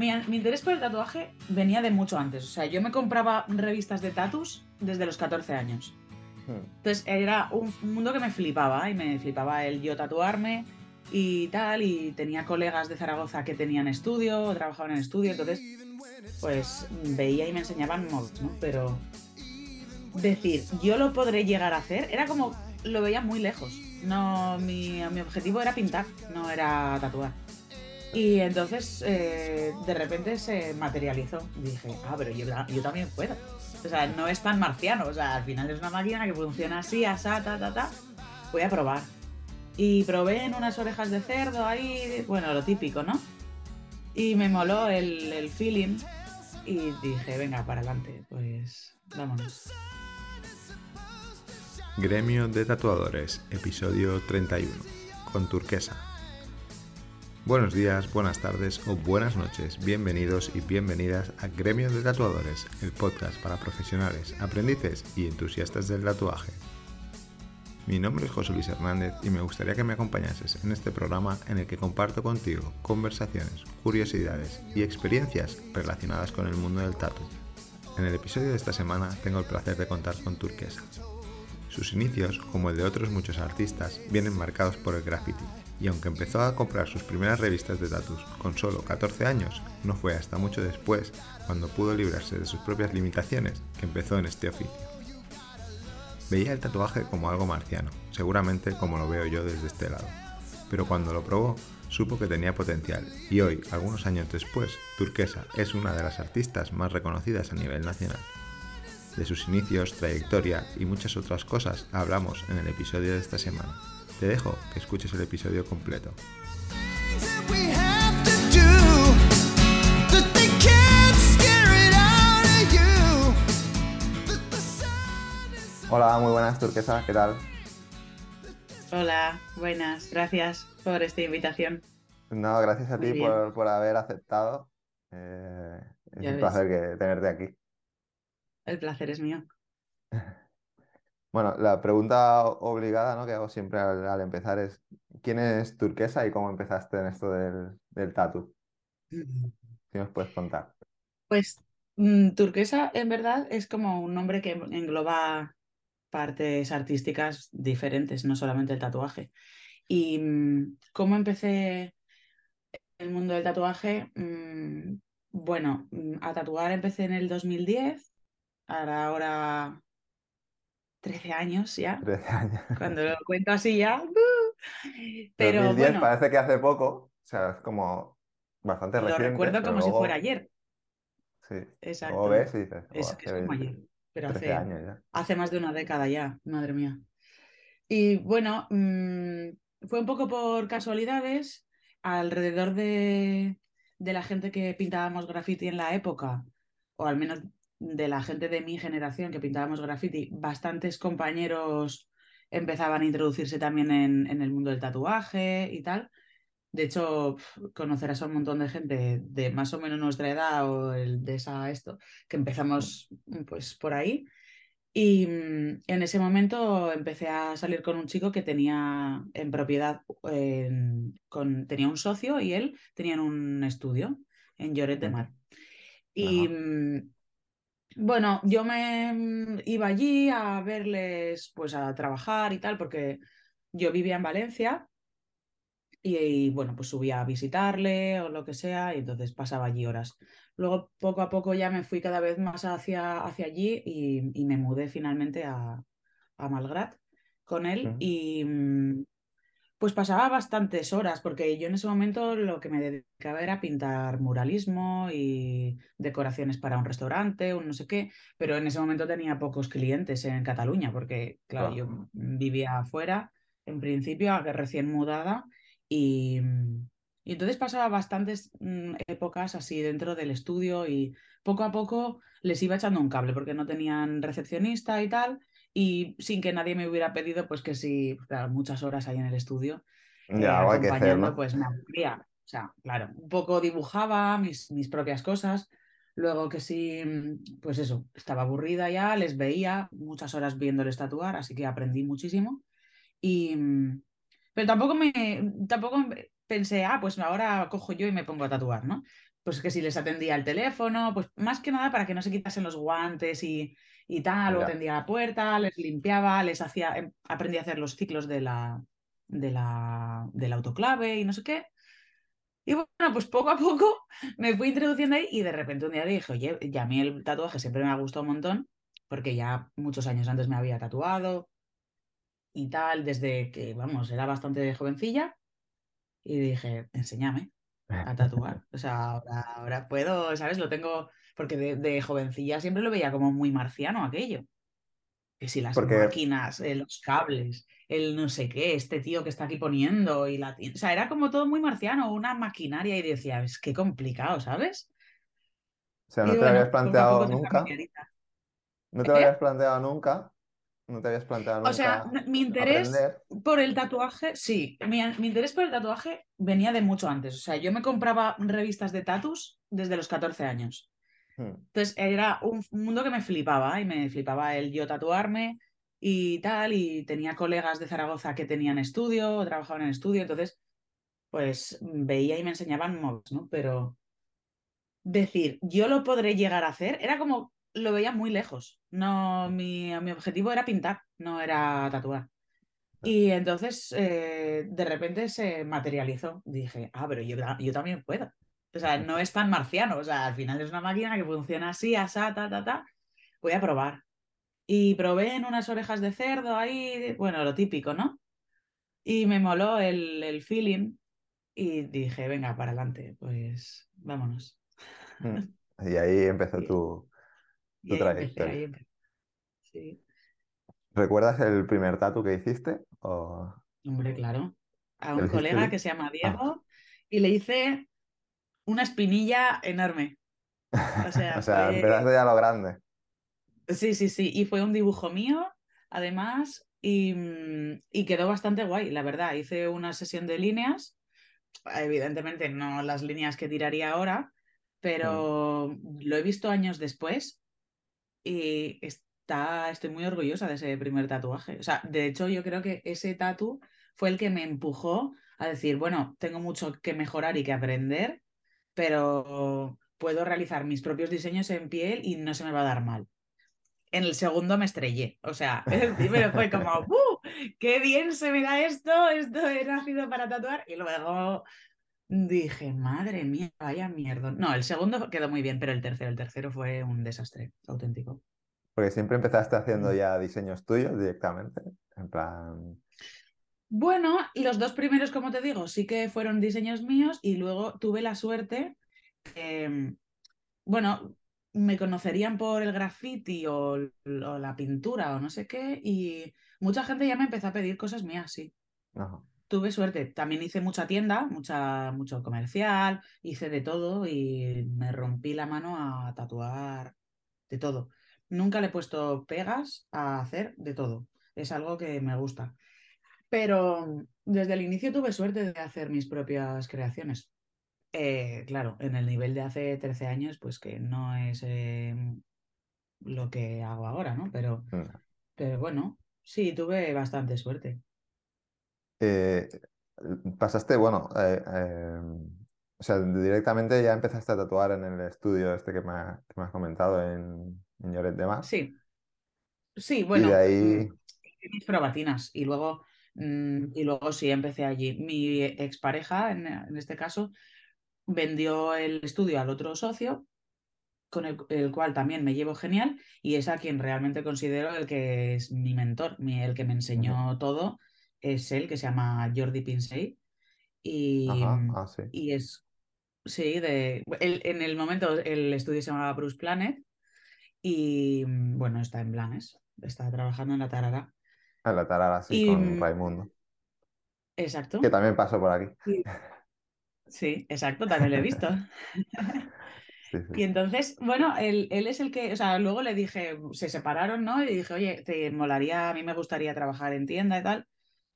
mi, mi interés por el tatuaje venía de mucho antes. O sea, yo me compraba revistas de tatus desde los 14 años. Hmm. Entonces era un mundo que me flipaba y me flipaba el yo tatuarme y tal. Y tenía colegas de Zaragoza que tenían estudio, trabajaban en estudio. Entonces, pues veía y me enseñaban modos, ¿no? Pero decir, yo lo podré llegar a hacer, era como, lo veía muy lejos. No, mi, mi objetivo era pintar, no era tatuar. Y entonces eh, de repente se materializó. Dije, ah, pero yo, yo también puedo. O sea, no es tan marciano. O sea, al final es una máquina que funciona así, asá, ta, ta, ta. Voy a probar. Y probé en unas orejas de cerdo ahí, bueno, lo típico, ¿no? Y me moló el, el feeling. Y dije, venga, para adelante, pues vámonos. Gremio de Tatuadores, episodio 31, con turquesa. Buenos días, buenas tardes o buenas noches, bienvenidos y bienvenidas a Gremio de Tatuadores, el podcast para profesionales, aprendices y entusiastas del tatuaje. Mi nombre es José Luis Hernández y me gustaría que me acompañases en este programa en el que comparto contigo conversaciones, curiosidades y experiencias relacionadas con el mundo del tatu. En el episodio de esta semana tengo el placer de contar con Turquesa. Sus inicios, como el de otros muchos artistas, vienen marcados por el graffiti, y aunque empezó a comprar sus primeras revistas de tatus con solo 14 años, no fue hasta mucho después, cuando pudo librarse de sus propias limitaciones, que empezó en este oficio. Veía el tatuaje como algo marciano, seguramente como lo veo yo desde este lado, pero cuando lo probó, supo que tenía potencial, y hoy, algunos años después, Turquesa es una de las artistas más reconocidas a nivel nacional. De sus inicios, trayectoria y muchas otras cosas hablamos en el episodio de esta semana. Te dejo que escuches el episodio completo. Hola, muy buenas turquesa, ¿qué tal? Hola, buenas, gracias por esta invitación. No, gracias a Muy ti por, por haber aceptado. Eh, es Ya un ves. placer que, tenerte aquí. El placer es mío. Bueno, la pregunta obligada ¿no? que hago siempre al, al empezar es ¿quién es turquesa y cómo empezaste en esto del, del tatu? Si nos puedes contar. Pues mm, turquesa en verdad es como un nombre que engloba partes artísticas diferentes, no solamente el tatuaje. Y mm, cómo empecé el mundo del tatuaje, Mm, bueno, a tatuar empecé en el 2010, ahora ahora 13 años ya, 13 años. cuando lo cuento así ya. ¡uh! Pero 2010 bueno, parece que hace poco, o sea, es como bastante lo reciente, recuerdo pero como si fuera ayer. Sí, luego Exacto. ves y dices, Es, "Buah, que hace es como 20, ayer, pero 13 hace, años ya. hace más de una década ya, madre mía. Y bueno, mm, fue un poco por casualidades, alrededor de, de la gente que pintábamos graffiti en la época, o al menos de la gente de mi generación que pintábamos graffiti, bastantes compañeros empezaban a introducirse también en, en el mundo del tatuaje y tal. De hecho, conocerás a un montón de gente de más o menos nuestra edad o el- de esa esto, que empezamos pues por ahí. Y mm, en ese momento empecé a salir con un chico que tenía en propiedad, en- con, tenía un socio y él tenían un estudio en Lloret de. Mar. Y Ajá. Bueno, yo me mm, iba allí a verles, pues a trabajar y tal, porque yo vivía en Valencia y, y, bueno, pues subía a visitarle o lo que sea y entonces pasaba allí horas. Luego, poco a poco ya me fui cada vez más hacia, hacia allí y, y me mudé finalmente a, a Malgrat con él y mm, pues pasaba bastantes horas porque yo en ese momento lo que me dedicaba era pintar muralismo y decoraciones para un restaurante, un no sé qué, pero en ese momento tenía pocos clientes en Cataluña porque, claro, Claro. yo vivía afuera en principio, recién mudada y, y entonces pasaba bastantes mm, épocas así dentro del estudio y poco a poco les iba echando un cable porque no tenían recepcionista y tal. Y sin que nadie me hubiera pedido, pues que sí, claro, muchas horas ahí en el estudio eh, Ya, algo hay que hacer, ¿no? pues me aburría. O sea, claro, un poco dibujaba mis, mis propias cosas. Luego que sí, mm, pues eso, estaba aburrida ya, les veía muchas horas viéndoles tatuar, así que aprendí muchísimo. Y, mm, pero tampoco me, tampoco pensé, ah, pues ahora cojo yo y me pongo a tatuar, ¿no? Pues que si les atendía el teléfono, pues más que nada para que no se quitasen los guantes y, y tal, o atendía la puerta, les limpiaba, les hacía, em, aprendí a hacer los ciclos de la, de la, del autoclave y no sé qué. Y bueno, pues poco a poco me fui introduciendo ahí y de repente un día dije, oye, ya a mí el tatuaje siempre me ha gustado un montón, porque ya muchos años antes me había tatuado y tal, desde que, vamos, era bastante jovencilla. Y dije, enséñame a tatuar. O sea, ahora, ahora puedo, ¿sabes? Lo tengo, porque de, de jovencilla siempre lo veía como muy marciano aquello. Que si las Porque- máquinas, eh, los cables, el no sé qué, este tío que está aquí poniendo y la... O sea, era como todo muy marciano, una maquinaria y decía, es que complicado, ¿sabes? O sea, no Y te bueno, habías planteado nunca, no te lo ¿Eh? habías planteado nunca, no te habías planteado O sea, mi interés aprender. por el tatuaje, sí, mi, mi interés por el tatuaje venía de mucho antes. O sea, yo me compraba revistas de tatus desde los 14 años. Hmm. Entonces era un mundo que me flipaba y me flipaba el yo tatuarme y tal, y tenía colegas de Zaragoza que tenían estudio, trabajaban en estudio, entonces pues veía y me enseñaban móviles, ¿no? Pero decir, yo lo podré llegar a hacer, era como, lo veía muy lejos. No, mi, mi objetivo era pintar, no era tatuar. Y entonces eh, de repente se materializó. Dije, ah, pero yo, yo también puedo. O sea, no es tan marciano. O sea, al final es una máquina que funciona así, asá, ta, ta, ta. Voy a probar. Y probé en unas orejas de cerdo ahí, bueno, lo típico, ¿no? Y me moló el, el feeling y dije, venga, para adelante, pues vámonos. Hmm. Y ahí empezó tu, Tu empecé, empecé. Sí, ¿Recuerdas el primer tatu que hiciste? O... hombre, claro. A ¿Te un hiciste colega que se llama Ah. Diego y le hice una espinilla enorme. O sea, O sea, fue- empezaste ya lo grande. Sí, sí, sí. Y fue un dibujo mío, además, y, mm, y quedó bastante guay, la verdad. Hice una sesión de líneas, evidentemente no las líneas que tiraría ahora, pero lo he visto años después y está, estoy muy orgullosa de ese primer tatuaje. O sea, de hecho, yo creo que ese tatu fue el que me empujó a decir, bueno, tengo mucho que mejorar y que aprender, pero puedo realizar mis propios diseños en piel y no se me va a dar mal. En el segundo me estrellé, o sea, el primero fue como, ¡uh! ¡Qué bien se me da esto! Esto he nacido para tatuar. Y luego dije, madre mía, vaya mierda. No, el segundo quedó muy bien, pero el tercero, el tercero fue un desastre auténtico. Porque siempre empezaste haciendo Mm. ya diseños tuyos directamente. En plan. Bueno, los dos primeros, como te digo, sí que fueron diseños míos y luego tuve la suerte que, bueno, me conocerían por el graffiti o, o la pintura o no sé qué y mucha gente ya me empezó a pedir cosas mías, sí. no. Tuve suerte. También hice mucha tienda, mucha, mucho comercial, hice de todo y me rompí la mano a tatuar de todo. Nunca le he puesto pegas a hacer de todo. Es algo que me gusta. Pero desde el inicio tuve suerte de hacer mis propias creaciones. Eh, claro, en el nivel de hace 13 años, pues que no es eh, lo que hago ahora, ¿no? Pero, Mm. pero bueno, sí, tuve bastante suerte. Eh, pasaste, bueno, eh, eh, o sea, directamente ya empezaste a tatuar en el estudio este que me, ha- que me has comentado en, en Lloret de Mar. Sí, sí, Y bueno, de ahí, mm, mis probatinas y luego, mm, y luego sí empecé allí. Mi expareja, en, en este caso, vendió el estudio al otro socio, con el, el cual también me llevo genial, y es a quien realmente considero el que es mi mentor, mi- el que me enseñó todo, es él, que se llama Jordi Pinsey. Y, ajá, ah, sí. y es, sí, de, él- en el momento el estudio se llamaba Bruce Planet y mm, bueno, está en Blanes, está trabajando en la Tarara. En la tarara, sí, Y, con mm, Raimundo, Exacto. que también pasó por aquí. Sí, exacto, también lo he visto. Sí, sí. Y entonces, bueno, él, él es el que, o sea, luego le dije, se separaron, ¿no? Y dije, oye, te molaría, a mí me gustaría trabajar en tienda y tal,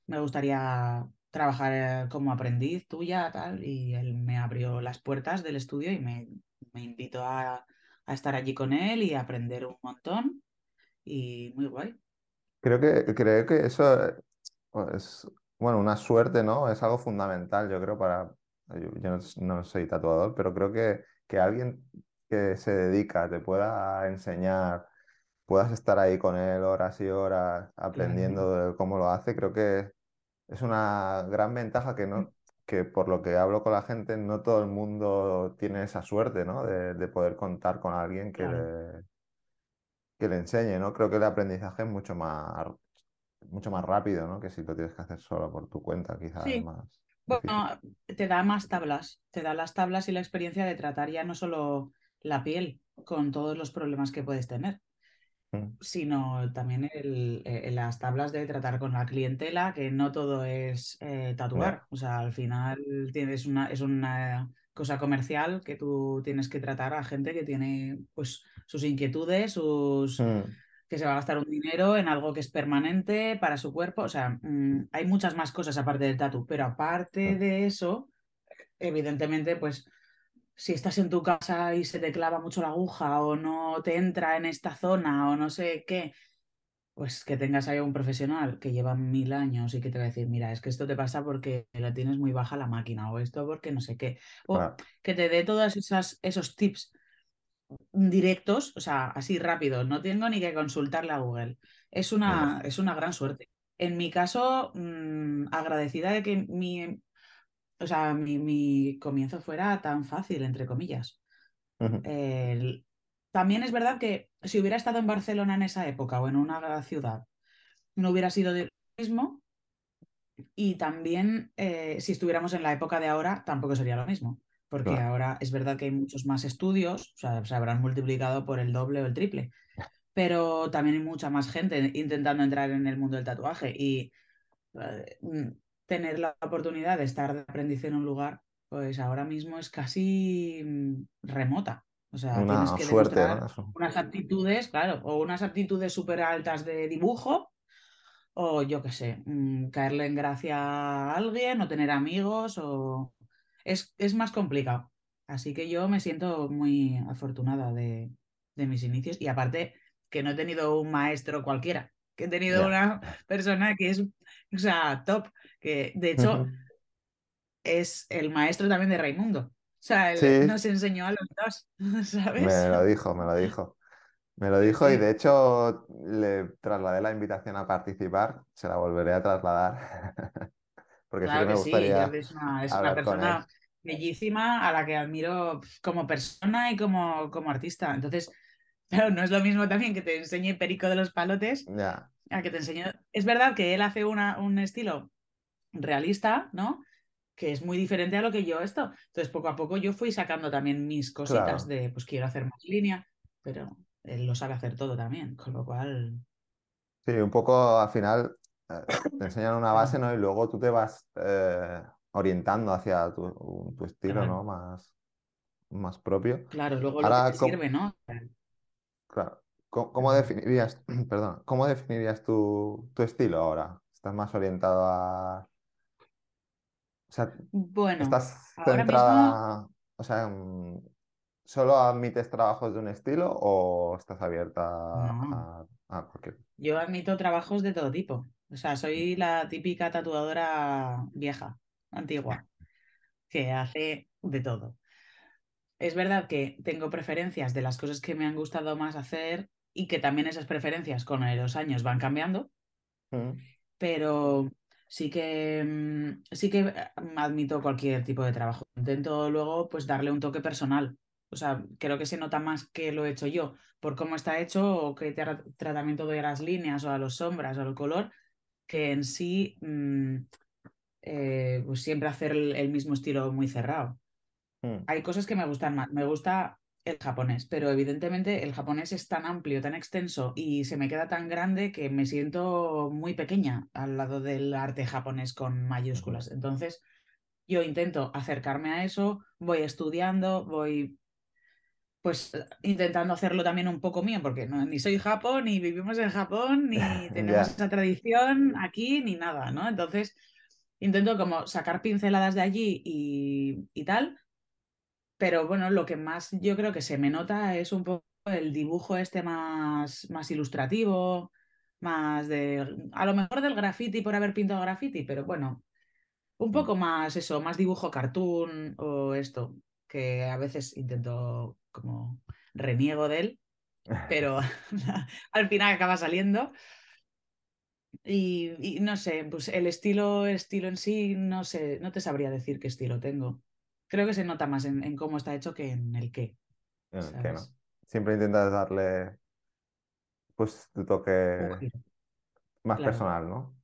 me gustaría trabajar eh, como aprendiz tuya, tal, y él me abrió las puertas del estudio y me, me invitó a, a estar allí con él y aprender un montón, y muy guay. Creo que, creo que eso es, bueno, una suerte, ¿no? Es algo fundamental, yo creo, para... Yo, yo no, no soy tatuador, pero creo que que alguien que se dedica te pueda enseñar, puedas estar ahí con él horas y horas aprendiendo de cómo lo hace, creo que es una gran ventaja que no, que por lo que hablo con la gente, no todo el mundo tiene esa suerte, ¿no? De, poder contar con alguien que, le, que le enseñe, ¿no? Creo que el aprendizaje es mucho más, mucho más rápido, ¿no? Que si lo tienes que hacer solo por tu cuenta, quizás sí. más. Bueno, te da más tablas, te da las tablas y la experiencia de tratar ya no solo la piel con todos los problemas que puedes tener. Sino también el, eh, las tablas de tratar con la clientela, que no todo es eh, tatuar. O sea, al final tienes una, es una cosa comercial que tú tienes que tratar a gente que tiene pues sus inquietudes, sus mm. que se va a gastar un dinero en algo que es permanente para su cuerpo. O sea, mm, hay muchas más cosas aparte del tatu, pero aparte de eso, evidentemente, pues si estás en tu casa y se te clava mucho la aguja o no te entra en esta zona o no sé qué, pues que tengas ahí un profesional que lleva mil años y que te va a decir, mira, es que esto te pasa porque la tienes muy baja la máquina o esto porque no sé qué. O que te dé todos esas, esos tips directos, o sea, así rápido, no tengo ni que consultarle a Google. Es una, es una gran suerte. En mi caso, mm, agradecida de que mi, o sea, mi, comienzo fuera tan fácil, entre comillas. también es verdad que si hubiera estado en Barcelona en esa época o en una ciudad, no hubiera sido lo mismo. Y también, eh, si estuviéramos en la época de ahora, tampoco sería lo mismo. Porque ahora es verdad que hay muchos más estudios, o sea, se habrán multiplicado por el doble o el triple. Pero también hay mucha más gente intentando entrar en el mundo del tatuaje. Y eh, mm, tener la oportunidad de estar de aprendiz en un lugar, pues ahora mismo es casi mm, remota. O sea, tienes que demostrar unas aptitudes, claro, o unas aptitudes súper altas de dibujo, o yo qué sé, mm, caerle en gracia a alguien, o tener amigos, o es, es más complicado. Así que yo me siento muy afortunada de, mis inicios y aparte que no he tenido un maestro cualquiera, que he tenido una persona que es, o sea, top que de hecho es el maestro también de Raimundo. O sea, él nos enseñó a los dos, ¿sabes? Me lo dijo, me lo dijo. Me lo dijo y de hecho le trasladé la invitación a participar, se la volveré a trasladar. Porque sí que me gustaría. Sí, es una, es una persona bellísima a la que admiro como persona y como, como artista. Entonces, claro, no es lo mismo también que te enseñe Perico de los Palotes a que te enseñe. Es verdad que él hace una, un estilo realista, ¿no? Que es muy diferente a lo que yo esto. Entonces, poco a poco yo fui sacando también mis cositas de, pues quiero hacer más línea, pero él lo sabe hacer todo también, con lo cual... Sí, un poco al final eh, te enseñan una base, ¿no? Y luego tú te vas eh, orientando hacia tu, estilo, ¿no? Más, más propio. Claro, luego lo que te sirve, ¿no? Claro. ¿Cómo, definirías, perdón, ¿cómo definirías tu, tu estilo ahora? ¿Estás más orientado a sea, bueno, ¿estás centrada, o sea, solo admites trabajos de un estilo o estás abierta a, cualquier? Yo admito trabajos de todo tipo. O sea, soy la típica tatuadora vieja, antigua, que hace de todo. Es verdad que tengo preferencias de las cosas que me han gustado más hacer y que también esas preferencias con los años van cambiando, mm. pero sí que, mm, sí que eh, admito cualquier tipo de trabajo. Intento luego pues darle un toque personal. O sea, creo que se nota más que lo he hecho yo por cómo está hecho o qué tratamiento doy a las líneas o a las sombras o al color, que en sí mm, eh, pues siempre hacer el, mismo estilo muy cerrado. Hmm. Hay cosas que me gustan más. Me gusta el japonés, pero evidentemente el japonés es tan amplio, tan extenso y se me queda tan grande que me siento muy pequeña al lado del arte japonés con mayúsculas. Entonces, yo intento acercarme a eso, voy estudiando, voy pues intentando hacerlo también un poco mío, porque no, ni soy Japón, ni vivimos en Japón, ni tenemos esa tradición aquí, ni nada, ¿no? Entonces, intento como sacar pinceladas de allí y, y tal, pero bueno, lo que más yo creo que se me nota es un poco el dibujo este más, más ilustrativo, más de, a lo mejor del graffiti por haber pintado graffiti, pero bueno, un mm. poco más eso, más dibujo cartoon o esto. que a veces intento como reniego de él, pero al final acaba saliendo. Y, no sé, pues el estilo, estilo en sí, no sé, no te sabría decir qué estilo tengo. Creo que se nota más en, cómo está hecho que en el qué. Siempre intentas darle pues tu toque más personal, ¿no?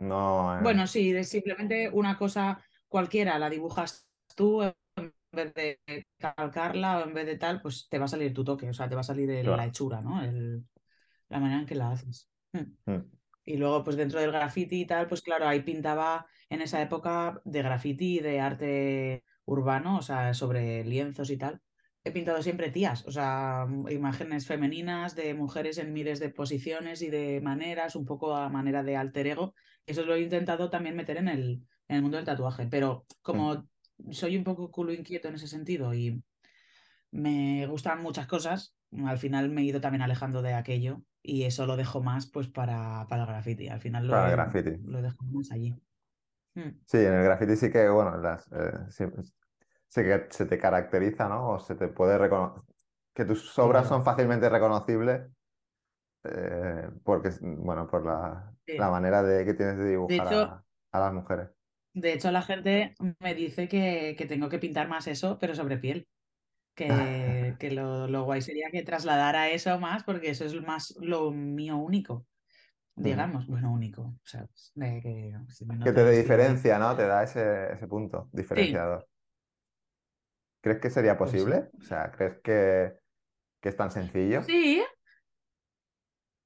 No. Bueno, sí, simplemente una cosa cualquiera la dibujas tú en vez de calcarla o en vez de tal, pues te va a salir tu toque, o sea, te va a salir la hechura, ¿no? El, la manera en que la haces. Hmm. Hmm. Y luego, pues dentro del graffiti y tal, pues claro, ahí pintaba en esa época de graffiti y de arte urbano, o sea, sobre lienzos y tal. He pintado siempre tías, o sea, imágenes femeninas de mujeres en miles de posiciones y de maneras, un poco a manera de alter ego. Eso lo he intentado también meter en el, en el mundo del tatuaje, pero como soy un poco culo inquieto en ese sentido y me gustan muchas cosas, al final me he ido también alejando de aquello y eso lo dejo más pues para, para el graffiti. Al final lo, para el graffiti. lo dejo más allí. Sí, en el graffiti sí que, bueno, las, eh, que se te caracteriza, ¿no? O se te puede reconocer. Que tus obras son fácilmente reconocibles eh, porque, bueno, por la, la, manera de, que tienes de dibujar a, las mujeres. De hecho, la gente me dice que, que tengo que pintar más eso, pero sobre piel. Que, que lo, lo, guay sería que trasladara eso más, porque eso es más lo mío único. Digamos, bueno, único. ¿sabes? que, que te diferencia, ¿no? Te da ese, ese punto diferenciador. ¿Crees que sería pues posible? O sea, ¿crees que, que, es tan sencillo? Sí.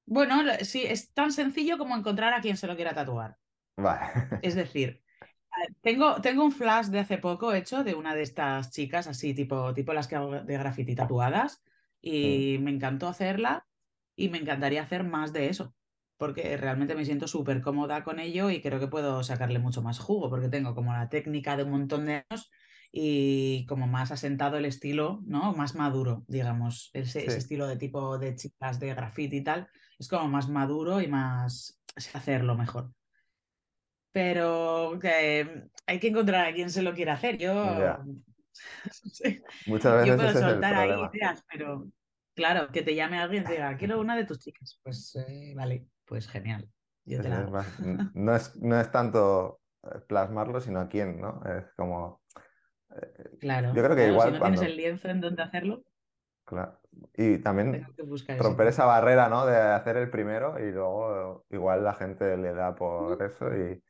Bueno, sí, es tan sencillo como encontrar a quien se lo quiera tatuar. Vale. Es decir, tengo, tengo un flash de hace poco hecho de una de estas chicas, así tipo, tipo las que hago de graffiti tatuadas, y me encantó hacerla y me encantaría hacer más de eso, porque realmente me siento súper cómoda con ello y creo que puedo sacarle mucho más jugo, porque tengo como la técnica de un montón de años y como más asentado el estilo, ¿no? Más maduro, digamos, ese, ese estilo de tipo de chicas de graffiti y tal, es como más maduro y más hacerlo mejor pero que hay que encontrar a quien se lo quiera hacer. Yo, Muchas veces yo puedo soltar ahí ideas, pero claro, que te llame alguien y diga, quiero una de tus chicas. Pues eh, vale, pues genial. Yo te la no, es, no es tanto eh, plasmarlo, sino a quién, ¿no? Es como. Claro. Yo creo que igual. Si no tienes el lienzo en donde hacerlo. Claro. Y también romper esa barrera, ¿no? De hacer el primero y luego igual la gente le da por eso y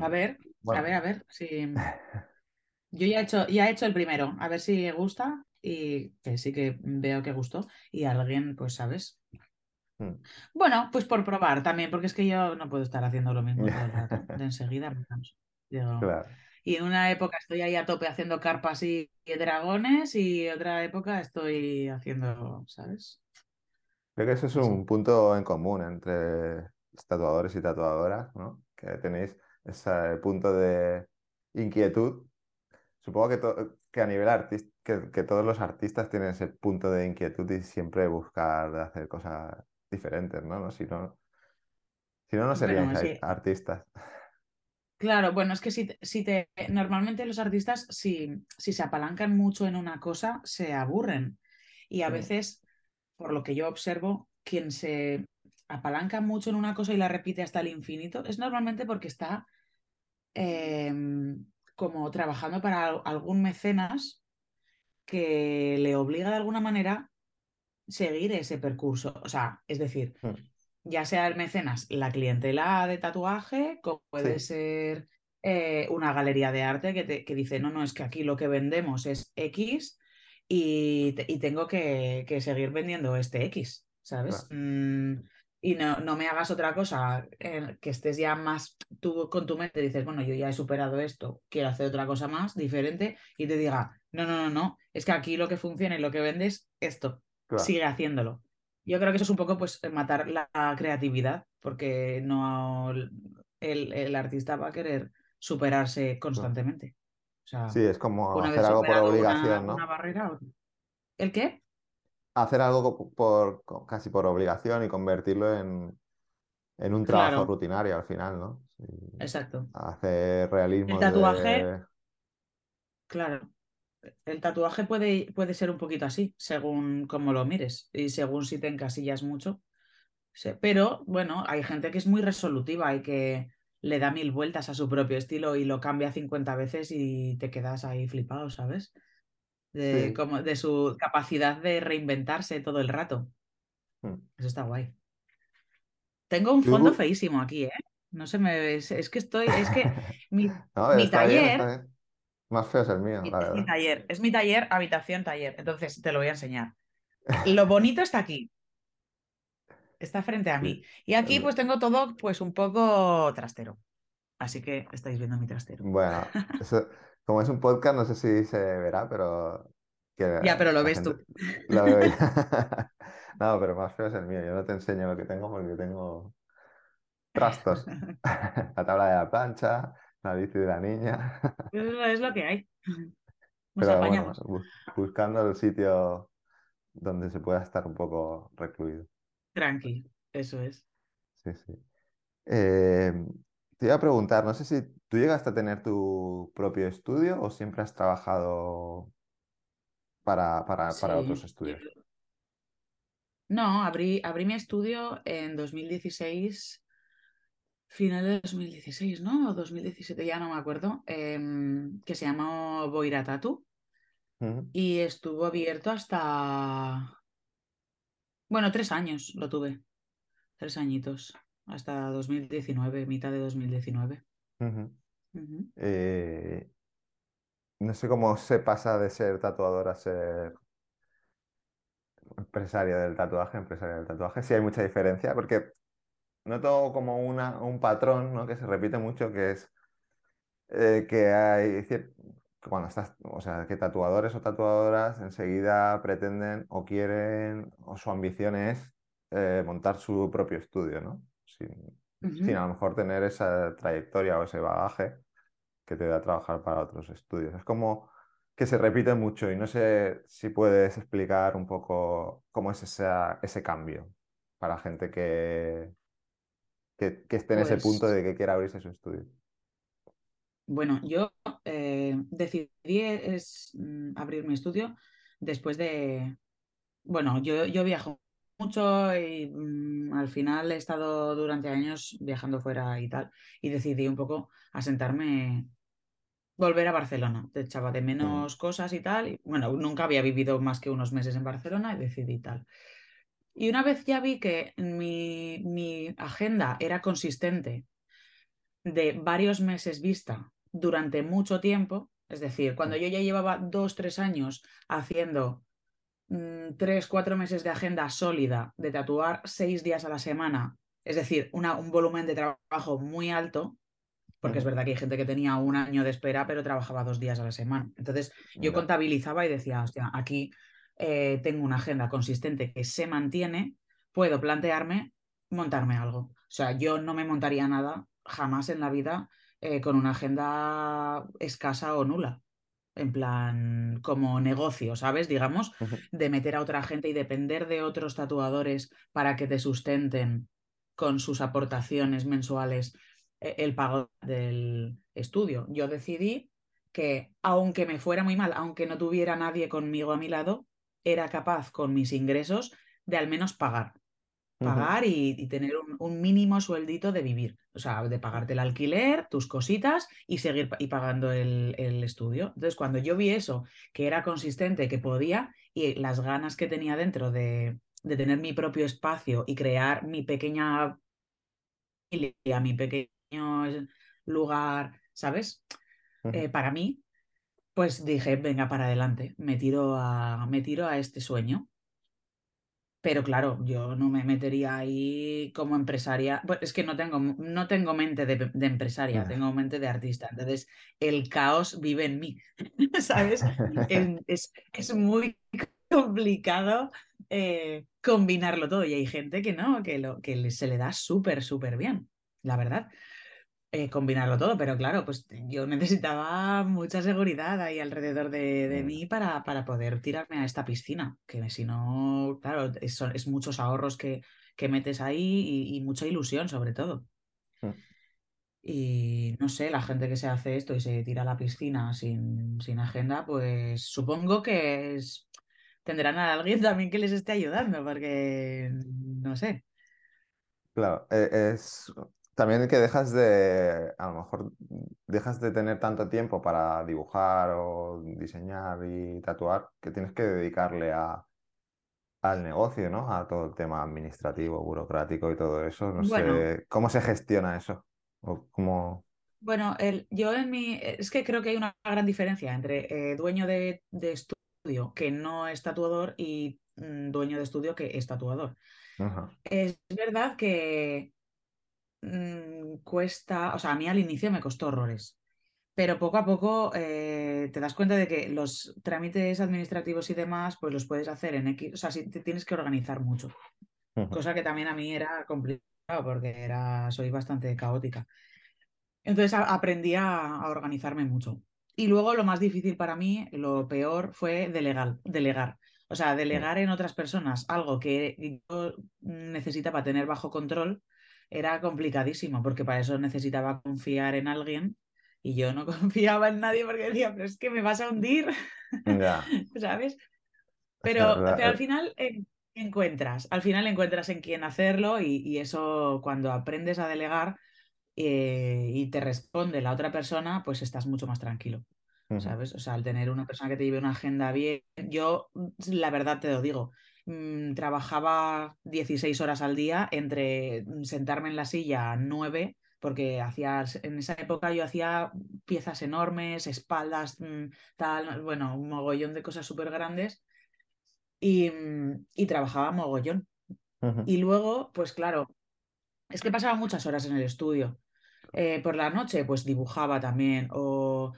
a ver, a ver, a ver. Si... Yo ya he, hecho, ya he hecho el primero, a ver si gusta y que sí que veo que gustó y alguien, pues, ¿sabes? Hmm. Bueno, pues por probar también, porque es que yo no puedo estar haciendo lo mismo. De enseguida me Y en una época estoy ahí a tope haciendo carpas y, dragones y otra época estoy haciendo, ¿sabes? Creo que eso es un punto en común entre tatuadores y tatuadoras, ¿no? Que tenéis ese punto de inquietud. Supongo que, que a nivel artista, que, todos los artistas tienen ese punto de inquietud y siempre buscar hacer cosas diferentes, ¿no? Si no, si no, no serían artistas. Claro, bueno, es que si, si te. Normalmente los artistas, si, si se apalancan mucho en una cosa, se aburren. Y a veces, por lo que yo observo, quien se apalanca mucho en una cosa y la repite hasta el infinito, es normalmente porque está Em, como trabajando para algún mecenas que le obliga de alguna manera seguir ese percurso. O sea, es decir, hmm. Ya sea el mecenas la clientela de tatuaje, como puede ser eh, una galería de arte que, que, dice, no, no, es que aquí lo que vendemos es X y, tengo que, seguir vendiendo este X, ¿sabes? Mm, y no, no, me hagas otra cosa, eh, que estés ya más tú con tu mente, dices, bueno, yo ya he superado esto, quiero hacer otra cosa más, diferente, y te diga, no, no, no, no, es que aquí lo que funciona y lo que vendes, esto, sigue haciéndolo. Yo creo que eso es un poco pues matar la creatividad, porque no el, artista va a querer superarse constantemente. sí, es como hacer algo por obligación, ¿no? Una barrera, ¿El qué? hacer algo por, casi por obligación y convertirlo en, un trabajo rutinario al final, ¿no? Exacto. Hacer realismo. El tatuaje. Claro. El tatuaje puede, puede ser un poquito así, según cómo lo mires y según si te encasillas mucho. Pero bueno, hay gente que es muy resolutiva y que le da mil vueltas a su propio estilo y lo cambia 50 veces y te quedas ahí flipado, ¿sabes? De, como, de su capacidad de reinventarse todo el rato. Hmm. Eso está guay. Tengo un fondo feísimo aquí, ¿eh? No se me ve. Es que estoy. Es que mi, taller. Más feo es el mío, la verdad. Es mi taller. Es mi taller, habitación, taller. Entonces te lo voy a enseñar. Lo bonito está aquí. Está frente a mí. Y aquí pues tengo todo pues un poco trastero. Así que estáis viendo mi trastero. Bueno, como es un podcast, no sé si se verá, pero... ya, pero lo ves tú. Lo veo no, pero más feo es el mío. Yo no te enseño lo que tengo porque tengo trastos. la tabla de la plancha, la bici de la niña. es lo que hay. pero bueno, buscando el sitio donde se pueda estar un poco recluido. Tranqui, eso es. Sí, sí. Eh, te iba a preguntar, no sé si tú llegaste a tener tu propio estudio o siempre has trabajado para, para, otros estudios. No, abrí, abrí mi estudio en 2016, final de 2016, ¿no? O 2017, ya no me acuerdo, em, que se llamó Boira Tattoo. Y estuvo abierto hasta bueno, tres años lo tuve. Tres añitos. Hasta 2019, mitad de 2019. Eh, no sé cómo se pasa de ser tatuador a ser empresario del tatuaje, empresario del tatuaje. Sí hay mucha diferencia, porque noto como una, un patrón ¿no? que se repite mucho, que es eh, que hay cuando estás, o sea, que tatuadores o tatuadoras enseguida pretenden o quieren o su ambición es eh, montar su propio estudio, ¿no? Sin, a lo mejor tener esa trayectoria o ese bagaje que te da a trabajar para otros estudios. Es como que se repite mucho y no sé si puedes explicar un poco cómo es ese cambio para gente que, que, esté en ese pues punto de que quiera abrirse su estudio. Bueno, yo eh, decidí es, mm, abrir mi estudio después de, bueno, yo, yo viajo mucho y mm, al final he estado durante años viajando fuera y tal, y decidí un poco asentarme, volver a Barcelona. Te echaba de menos cosas y tal, y bueno, nunca había vivido más que unos meses en Barcelona y decidí tal. Y una vez ya vi que mi, mi agenda era consistente de varios meses vista durante mucho tiempo, es decir, cuando yo ya llevaba dos, tres años haciendo mm, tres, cuatro meses de agenda sólida, de tatuar seis días a la semana, es decir, un volumen de trabajo muy alto, porque es verdad que hay gente que tenía un año de espera, pero trabajaba dos días a la semana. Entonces, yo contabilizaba y decía, hostia, aquí eh, tengo una agenda consistente que se mantiene, puedo plantearme montarme algo. O sea, yo no me montaría nada jamás en la vida eh, con una agenda escasa o nula. En plan, como negocio, ¿sabes? Digamos, de meter a otra gente y depender de otros tatuadores para que te sustenten con sus aportaciones mensuales eh, el pago del estudio. Yo decidí que, aunque me fuera muy mal, aunque no tuviera nadie conmigo a mi lado, era capaz con mis ingresos de al menos pagar pagar y, tener un, mínimo sueldito de vivir, o sea, de pagarte el alquiler, tus cositas y seguir y pagando el, estudio. Entonces, cuando yo vi eso, que era consistente, que podía, y las ganas que tenía dentro de, tener mi propio espacio y crear mi pequeña mi pequeño lugar, ¿sabes? Eh, para mí, pues dije, venga, para adelante, me tiro a, me tiro a este sueño. Pero claro, yo no me metería ahí como empresaria. Pues es que no tengo, no tengo mente de, empresaria, tengo mente de artista. Entonces, el caos vive en mí, ¿sabes? es, es, muy complicado eh, combinarlo todo. Y hay gente que no, que, lo, que se le da súper, súper bien, la verdad. Eh, combinarlo todo, pero claro, pues yo necesitaba mucha seguridad ahí alrededor de, mm. mí para, para, poder tirarme a esta piscina, que si no, claro, es, es muchos ahorros que, que metes ahí y, mucha ilusión sobre todo. Mm. Y no sé, la gente que se hace esto y se tira a la piscina sin, sin agenda, pues supongo que es- tendrán a alguien también que les esté ayudando, porque no sé. Claro, e- es también que dejas de, a lo mejor dejas de tener tanto tiempo para dibujar o diseñar y tatuar que tienes que dedicarle a, al negocio, ¿no? A todo el tema administrativo, burocrático y todo eso. No Bueno, sé, ¿cómo se gestiona eso? O cómo... bueno, el, yo en mi, es que creo que hay una gran diferencia entre eh, dueño de, de estudio que no es tatuador y mm, dueño de estudio que es tatuador. Ajá, Es verdad que mm, cuesta, o sea, a mí al inicio me costó horrores, pero poco a poco eh, te das cuenta de que los trámites administrativos y demás, pues los puedes hacer en X, o sea, sí te tienes que organizar mucho, cosa que también a mí era complicado porque era, soy bastante caótica. Entonces a- aprendí a, a organizarme mucho. Y luego lo más difícil para mí, lo peor, fue delegar, delegar. O sea, mm, delegar en otras personas algo que yo necesitaba tener bajo control era complicadísimo, porque para eso necesitaba confiar en alguien y yo no confiaba en nadie porque decía, pero es que me vas a hundir, Ya, ¿sabes? Pero, al final en- encuentras, al final encuentras en quién hacerlo y, y eso cuando aprendes a delegar eh, y te responde la otra persona, pues estás mucho más tranquilo, ¿sabes? O sea, al tener una persona que te lleve una agenda bien, yo mm, la verdad te lo digo, mm, trabajaba 16 horas al día entre mm, sentarme en la silla a 9, porque hacía, en esa época yo hacía piezas enormes, espaldas, mm, tal, bueno, un mogollón de cosas súper grandes y, y trabajaba mogollón. Y luego, pues claro, es que pasaba muchas horas en el estudio. Eh, por la noche, pues dibujaba también. O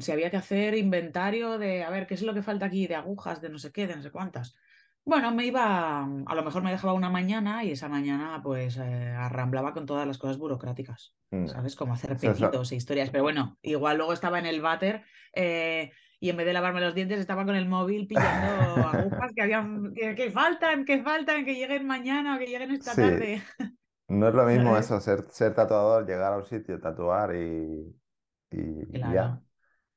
si había que hacer inventario de, a ver, ¿qué es lo que falta aquí? De agujas, de no sé qué, de no sé cuántas. Bueno, me iba, a lo mejor me dejaba una mañana y esa mañana pues eh, arramblaba con todas las cosas burocráticas, ya. ¿sabes? Como hacer pedidos e historias. Pero bueno, igual luego estaba en el váter eh, y en vez de lavarme los dientes estaba con el móvil pillando agujas que habían, que, que faltan, que faltan, que lleguen mañana o que lleguen esta Sí, tarde. no es lo mismo ¿Sabes? eso, ser, ser tatuador, llegar a un sitio, tatuar y, y ya. Claro,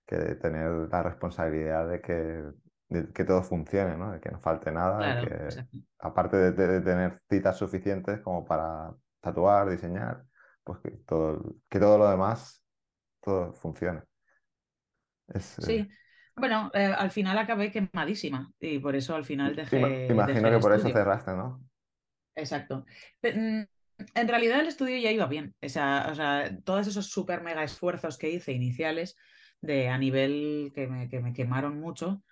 que tener la responsabilidad de que, de que todo funcione, ¿no? De que no falte nada, claro, que aparte de, de tener citas suficientes como para tatuar, diseñar, pues que todo, que todo lo demás, todo funcione. Es, eh, Sí, bueno, eh, al final acabé quemadísima y por eso al final dejé, imagino que por eso cerraste, ¿no? Exacto. Mm, En realidad el estudio ya iba bien. O sea, o sea, todos esos super mega esfuerzos que hice iniciales de a nivel que me, que me quemaron mucho,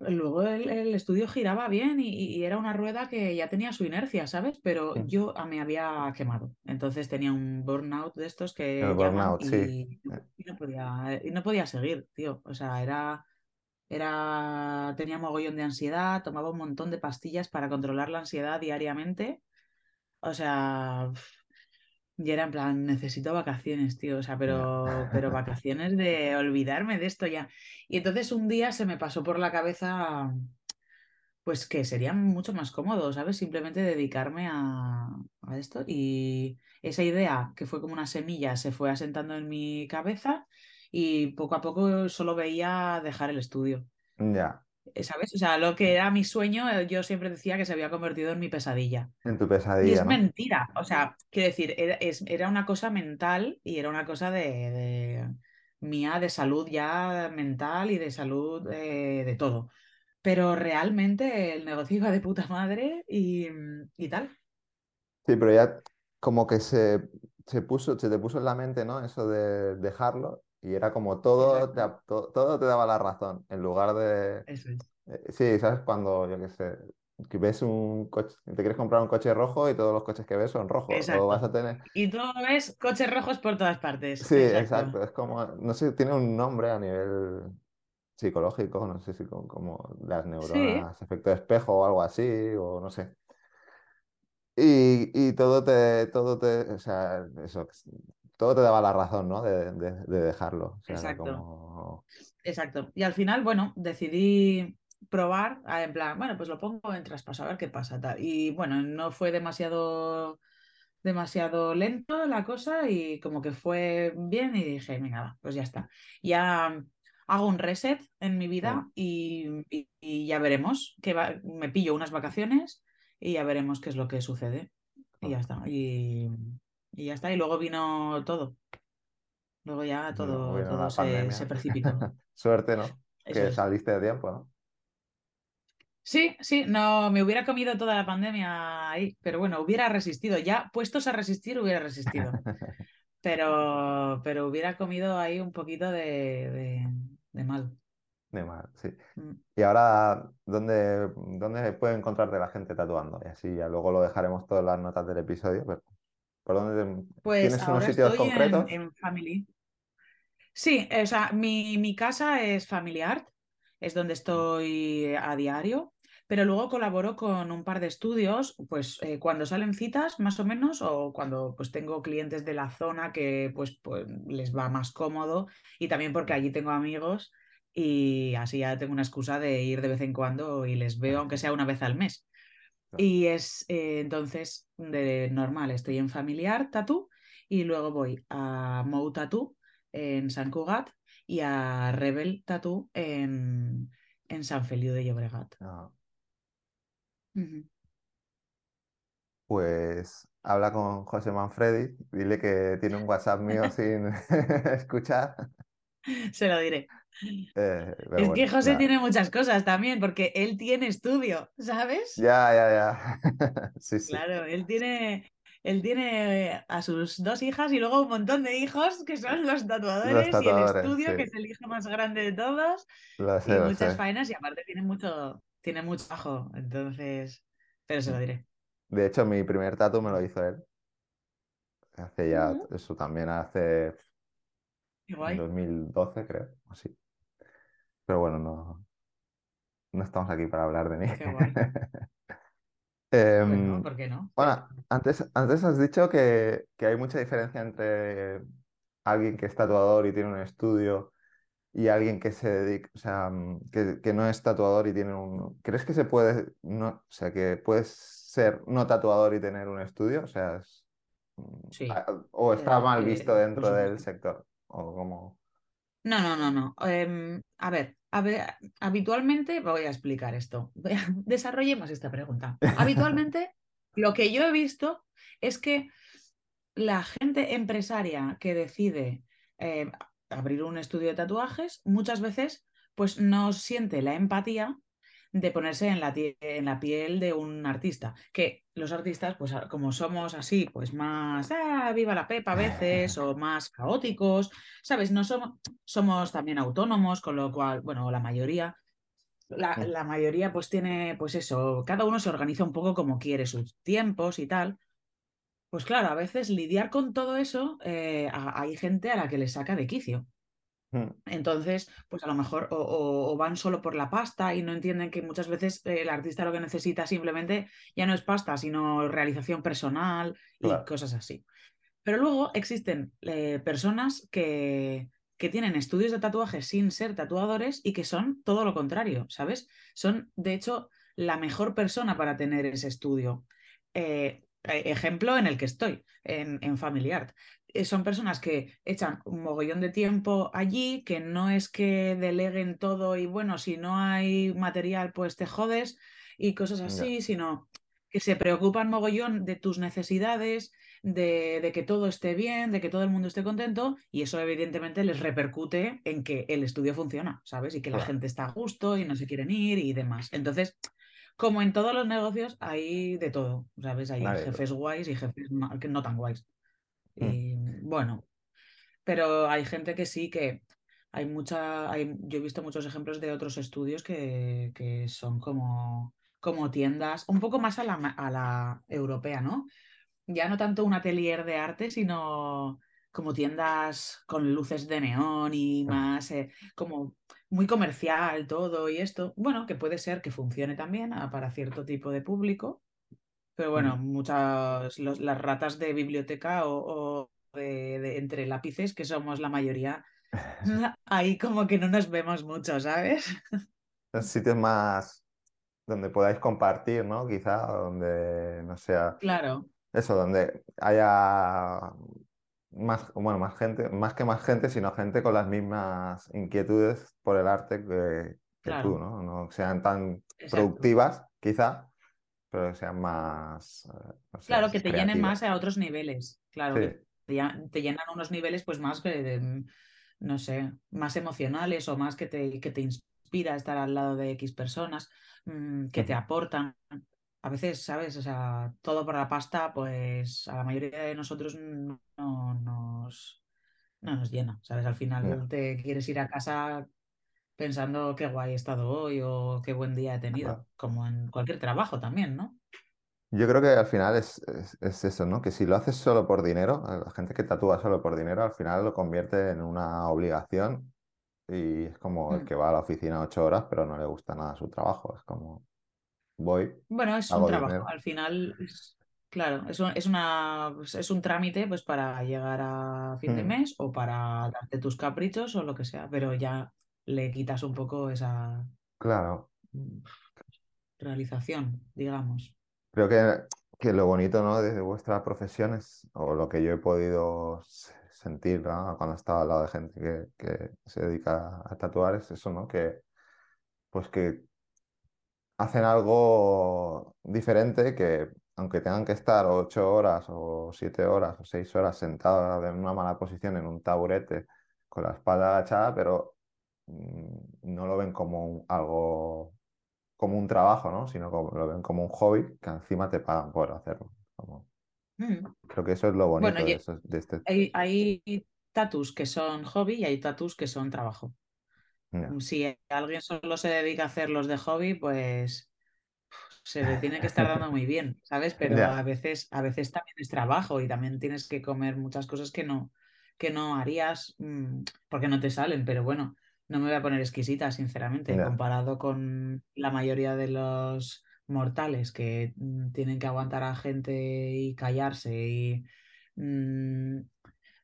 luego el, el estudio giraba bien y, y era una rueda que ya tenía su inercia, ¿sabes? Pero yo ah, me había quemado. Entonces tenía un burnout de estos El que llaman burnout, sí. y, Eh, y no podía, y no podía seguir, tío. O sea, era... Era, tenía mogollón de ansiedad, tomaba un montón de pastillas para controlar la ansiedad diariamente. O sea, y era en plan, necesito vacaciones, tío. O sea, pero, pero vacaciones de olvidarme de esto ya. Y entonces un día se me pasó por la cabeza, pues que sería mucho más cómodo, ¿sabes? Simplemente dedicarme a, a esto. Y esa idea, que fue como una semilla, se fue asentando en mi cabeza y poco a poco solo veía dejar el estudio. Ya. Eh, ¿Sabes? O sea, lo que era mi sueño, eh, yo siempre decía que se había convertido en mi pesadilla. En tu Y pesadilla, es ¿no? mentira. O sea, quiero decir, era, es- era una cosa mental y era una cosa de, de- mía de salud ya mental y de salud eh, de todo. Pero realmente el negocio iba de puta madre y, y tal. Sí, pero ya como que se, se puso, se te puso en la mente, ¿no? Eso de dejarlo y era como todo te, Exacto. todo te daba la razón, en lugar de... Eso es. eh, Sí, ¿sabes? Cuando, yo qué sé, que ves un coche, te quieres comprar un coche rojo y todos los coches que ves son rojos, o vas Exacto. a tener... Y todo es coches rojos por todas partes. Sí, Exacto. exacto, es como, no sé, tiene un nombre a nivel psicológico, no sé si como, como las Sí, neuronas, efecto espejo o algo así, o no sé. Y, y todo te, todo te, o sea, eso, todo te daba la razón, ¿no? De, de- de dejarlo. O sea, era exacto. como... Exacto. Y al final, bueno, decidí probar, ah, en plan, bueno, pues lo pongo en traspaso a ver qué pasa. Tal. Y bueno, no fue demasiado demasiado lento la cosa y como que fue bien y dije, venga, pues ya está. Ya hago un reset en mi vida y, y- y ya veremos, que va- me pillo unas vacaciones y ya veremos qué es lo que sucede. Y ya está. Y, y ya está. Y luego vino todo. Luego ya todo, todo se, se precipitó. Suerte, ¿no? Eso Que es. saliste de tiempo, ¿no? Sí, sí, no, me hubiera comido toda la pandemia ahí, pero bueno, hubiera resistido. Ya puestos a resistir, hubiera resistido. Pero, pero hubiera comido ahí un poquito de, de- de mal. De mal, sí. Mm. Y ahora, ¿dónde, dónde puede encontrarte la gente tatuando? Y así ya luego lo dejaremos todas las notas del episodio. Pero ¿por dónde te- Pues ¿Tienes unos ahora sitios estoy en, concretos? en Family. Sí, o sea, mi, mi casa es Family Art, es donde estoy a diario, pero luego colaboro con un par de estudios, pues eh, cuando salen citas más o menos, o cuando pues tengo clientes de la zona que pues, pues les va más cómodo y también porque allí tengo amigos y así ya tengo una excusa de ir de vez en cuando y les veo aunque sea una vez al mes. Y es eh, entonces de normal, estoy en Familiar Tattoo y luego voy a Mou Tattoo en Sant Cugat y a Rebel Tattoo en, en San Feliu de Llobregat. Ah. Pues habla con José Manfredi, dile que tiene un WhatsApp mío sin escuchar. Se lo diré. Eh, Es bueno, que José tiene muchas cosas también, porque él tiene estudio, ¿sabes? Ya, ya, ya. Sí, sí. Claro, él tiene, él tiene a sus dos hijas y luego un montón de hijos que son los tatuadores y el estudio, sí. que es el hijo más grande de todos. Lo y sé, lo muchas faenas y aparte tiene mucho, tiene mucho trabajo, entonces, pero se lo diré. De hecho, mi primer tatu me lo hizo él. Hace ya, eso también hace Qué guay. 2012, creo, así. Pero bueno, no, no estamos aquí para hablar de mí. Qué guay. Em, Bueno, ¿por qué no? bueno, antes, antes has dicho que, que hay mucha diferencia entre alguien que es tatuador y tiene un estudio y alguien que se dedica, o sea, mm, que, que no es tatuador y tiene un... ¿Crees que se puede, no, o sea, que puedes ser no tatuador y tener un estudio? O sea, es- mm, Sí, a- o está eh, mal eh, visto dentro del sector, o como... No, no, no, no. Em, a ver, a ver, habitualmente voy a explicar esto. Desarrollemos esta pregunta. Habitualmente, lo que yo he visto es que la gente empresaria que decide eh, abrir un estudio de tatuajes, muchas veces, pues no siente la empatía de ponerse en la, en la piel de un artista. Que los artistas, pues a- como somos así, pues más, ah, viva la pepa a veces, o más caóticos, ¿sabes? No somos, somos también autónomos, con lo cual, bueno, la mayoría. La, la mayoría pues tiene, pues eso, cada uno se organiza un poco como quiere, sus tiempos y tal. Pues claro, a veces lidiar con todo eso, eh, a- hay gente a la que le saca de quicio. Mm, Entonces, pues a lo mejor o, o- o van solo por la pasta y no entienden que muchas veces el artista lo que necesita simplemente ya no es pasta, sino realización personal y Claro. cosas así. Pero luego existen eh, personas que, que tienen estudios de tatuaje sin ser tatuadores y que son todo lo contrario, ¿sabes? Son, de hecho, la mejor persona para tener ese estudio. Eh, eh, ejemplo en el que estoy, en, en Family Art. Eh, son personas que echan un mogollón de tiempo allí, que no es que deleguen todo y bueno, si no hay material, pues te jodes y cosas así, sino que se preocupan mogollón de tus necesidades, de, de que todo esté bien, de que todo el mundo esté contento, y eso evidentemente les repercute en que el estudio funciona, ¿sabes? Y que la Claro. gente está a gusto y no se quieren ir y demás. Entonces, como en todos los negocios, hay de todo, ¿sabes? Hay jefes guays y jefes que no tan guays. Mm. Y bueno, pero hay gente que sí que hay mucha, hay, yo he visto muchos ejemplos de otros estudios que, que son como, como tiendas, un poco más a la, a la europea, ¿no? Ya no tanto un atelier de arte, sino como tiendas con luces de neón y más eh, como muy comercial todo y esto. Bueno, que puede ser que funcione también ah, para cierto tipo de público, pero bueno, muchas, los- las ratas de biblioteca o, o de, de entre lápices, que somos la mayoría, ahí como que no nos vemos mucho, ¿sabes? Sitios más donde podáis compartir, ¿no? Quizá, donde no sea... Claro. eso, donde haya más, bueno, más gente, más que más gente, sino gente con las mismas inquietudes por el arte que, que tú, ¿no? No sean tan productivas, quizá, pero que sean más... Eh, claro, que te llenen más a otros niveles, claro, que te, llenan unos niveles pues más que, no sé, más emocionales o más que te, que te inspira estar al lado de X personas, mm, que te aportan. A veces, ¿sabes? O sea, todo por la pasta, pues a la mayoría de nosotros no, nos, no nos llena, ¿sabes? Al final te quieres ir a casa pensando qué guay he estado hoy o qué buen día he tenido, como en cualquier trabajo también, ¿no? Yo creo que al final es, es, eso, ¿no? Que si lo haces solo por dinero, la gente que tatúa solo por dinero, al final lo convierte en una obligación y es como el mm. que va a la oficina ocho horas pero no le gusta nada su trabajo. Es como, voy. Bueno, es un trabajo. Al final, claro, es un, es, una, pues, es un trámite pues para llegar a fin de mm. mes o para darte tus caprichos o lo que sea, pero ya le quitas un poco esa claro. realización, digamos. Creo que, que lo bonito ¿no? de vuestras profesiones, o lo que yo he podido sentir cuando estaba al lado de gente que, que, se dedica a tatuar, es eso, ¿no? Que, pues que hacen algo diferente que aunque tengan que estar ocho horas o siete horas o seis horas sentados en una mala posición en un taburete con la espalda agachada, pero Mm, no lo ven como algo, como un trabajo, ¿no? Sino como, lo ven como un hobby que encima te pagan por hacerlo. Mm. Creo que eso es lo bonito de, este. Hay, hay tatus que son hobby y hay tatus que son trabajo. Si alguien solo se dedica a hacerlos de hobby, pues se le tiene que estar dando muy bien, ¿sabes? Pero a veces, a veces también es trabajo y también tienes que comer muchas cosas que no, que no harías mm, porque no te salen, pero bueno, no me voy a poner exquisita, sinceramente, comparado con la mayoría de los mortales que mm, tienen que aguantar a gente y callarse y mm,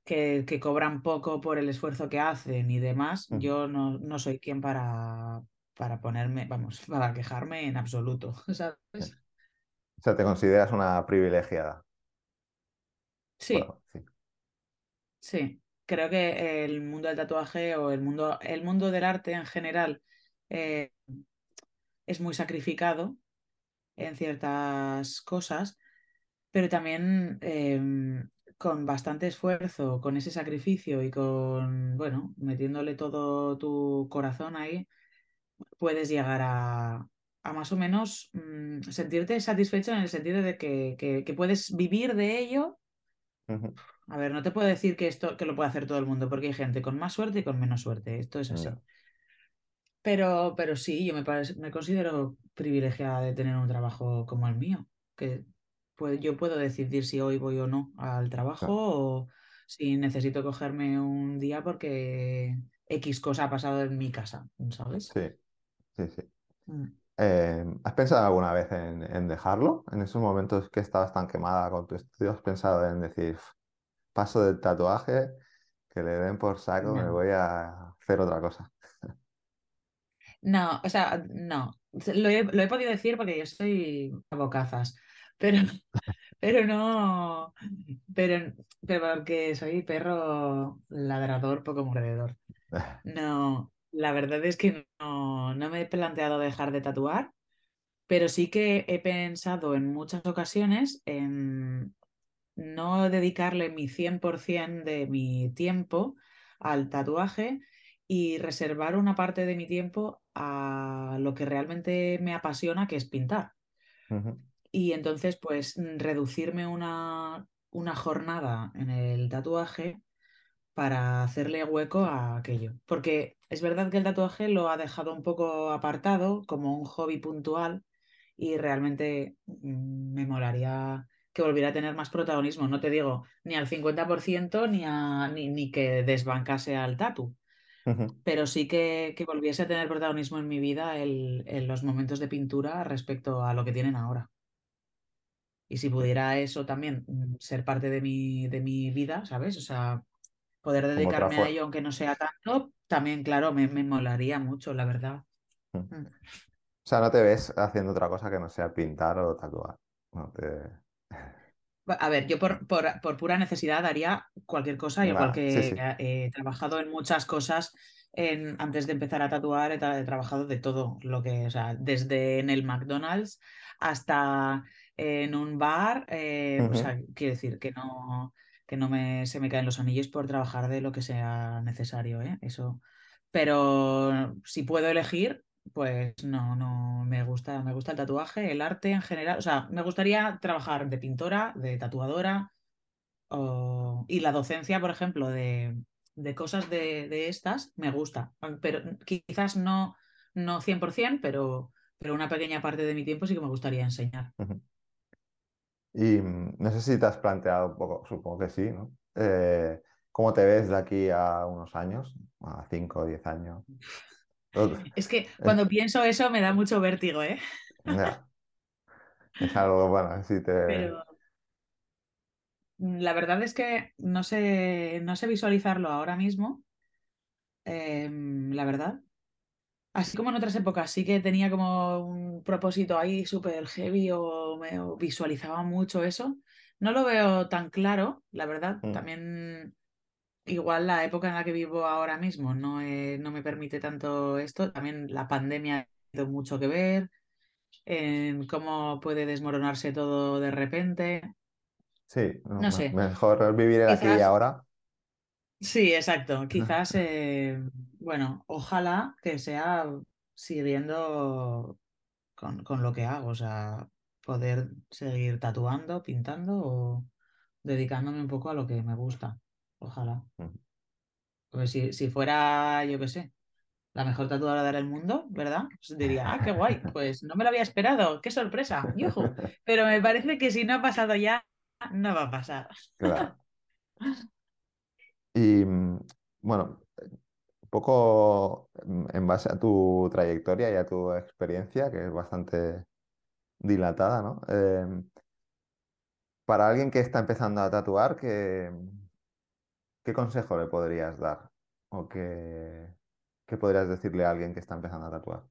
que, cobran poco por el esfuerzo que hacen y demás, yo no, no, soy quien para, para ponerme, vamos, para quejarme en absoluto, ¿sabes? O sea, te consideras una privilegiada. sí. Sí creo que el mundo del tatuaje o el mundo, el mundo del arte en general eh, es muy sacrificado en ciertas cosas, pero también em, con bastante esfuerzo, con ese sacrificio y con, bueno, metiéndole todo tu corazón ahí, puedes llegar a, más o menos mm, sentirte satisfecho en el sentido de que, puedes vivir de ello. A ver, no te puedo decir que esto que lo puede hacer todo el mundo, porque hay gente con más suerte y con menos suerte. Esto es así. Pero, pero sí, yo me, me considero privilegiada de tener un trabajo como el mío, que pues, yo puedo decidir si hoy voy o no al trabajo o si necesito cogerme un día porque X cosa ha pasado en mi casa, ¿sabes? Sí, sí, sí. Mm. Em, ¿Has pensado alguna vez en, en, dejarlo? En esos momentos que estabas tan quemada con tu estudio, ¿has pensado en decir, paso del tatuaje, que le den por saco, me voy a hacer otra cosa. No, o sea, no. Lo he, podido decir porque yo soy a bocazas, pero, pero no, pero, pero porque soy perro ladrador, poco mordedor. No, la verdad es que no, no me he planteado dejar de tatuar, pero sí que he pensado en muchas ocasiones en no dedicarle mi 100% de mi tiempo al tatuaje y reservar una parte de mi tiempo a lo que realmente me apasiona, que es pintar. Y entonces, pues, reducirme una, una jornada en el tatuaje para hacerle hueco a aquello. Porque es verdad que el tatuaje lo ha dejado un poco apartado como un hobby puntual y realmente mm, me molaría que volviera a tener más protagonismo. No te digo ni al 50% ni, a, ni, que desbancase al tatu. Pero sí que, volviese a tener protagonismo en mi vida en los momentos de pintura respecto a lo que tienen ahora. Y si pudiera eso también mm, ser parte de mi, de mi vida, ¿sabes? O sea, poder dedicarme a ello aunque no sea tanto, también, claro, me, me molaría mucho, la verdad. Mm. O sea, no te ves haciendo otra cosa que no sea pintar o tatuar. No te... A ver, yo por, por, pura necesidad haría cualquier cosa, igual que he trabajado en muchas cosas en, antes de empezar a tatuar, he, trabajado de todo lo que, o sea, desde en el McDonald's hasta en un bar, eh, o sea, quiero decir que no, que no me, se me caen los anillos por trabajar de lo que sea necesario, ¿eh? Eso. Pero si puedo elegir, pues no, no me gusta, me gusta el tatuaje, el arte en general. O sea, me gustaría trabajar de pintora, de tatuadora, y la docencia, por ejemplo, de, cosas de, estas, me gusta. Pero quizás no, no 100%, pero, pero una pequeña parte de mi tiempo sí que me gustaría enseñar. Y mm, no sé si te has planteado poco, supongo que sí, ¿no? Eh, ¿Cómo te ves de aquí a unos años? A 5 o 10 años. Es que cuando pienso eso me da mucho vértigo, ¿eh? Es algo, bueno, si te... Pero la verdad es que no sé, no sé visualizarlo ahora mismo, em, la verdad. Así como en otras épocas, sí que tenía como un propósito ahí súper heavy o me visualizaba mucho eso. No lo veo tan claro, la verdad. Mm. También igual la época en la que vivo ahora mismo no, no me permite tanto esto. También la pandemia ha tenido mucho que ver en cómo puede desmoronarse todo de repente. Sí, no, sé. Mejor vivir el aquí y ahora. Sí, exacto. Quizás, eh, bueno, ojalá que sea siguiendo con, con, lo que hago, o sea, poder seguir tatuando, pintando o dedicándome un poco a lo que me gusta. Ojalá. Pues si, si fuera, yo qué sé, la mejor tatuadora del mundo, ¿verdad? Pues diría, ah, qué guay, pues no me lo había esperado, qué sorpresa, yuju. Pero me parece que si no ha pasado ya, no va a pasar. Claro. Y mm, bueno, un poco en base a tu trayectoria y a tu experiencia, que es bastante dilatada, ¿no? Em, para alguien que está empezando a tatuar, ¿qué, qué consejo le podrías dar? ¿O qué, qué podrías decirle a alguien que está empezando a tatuar?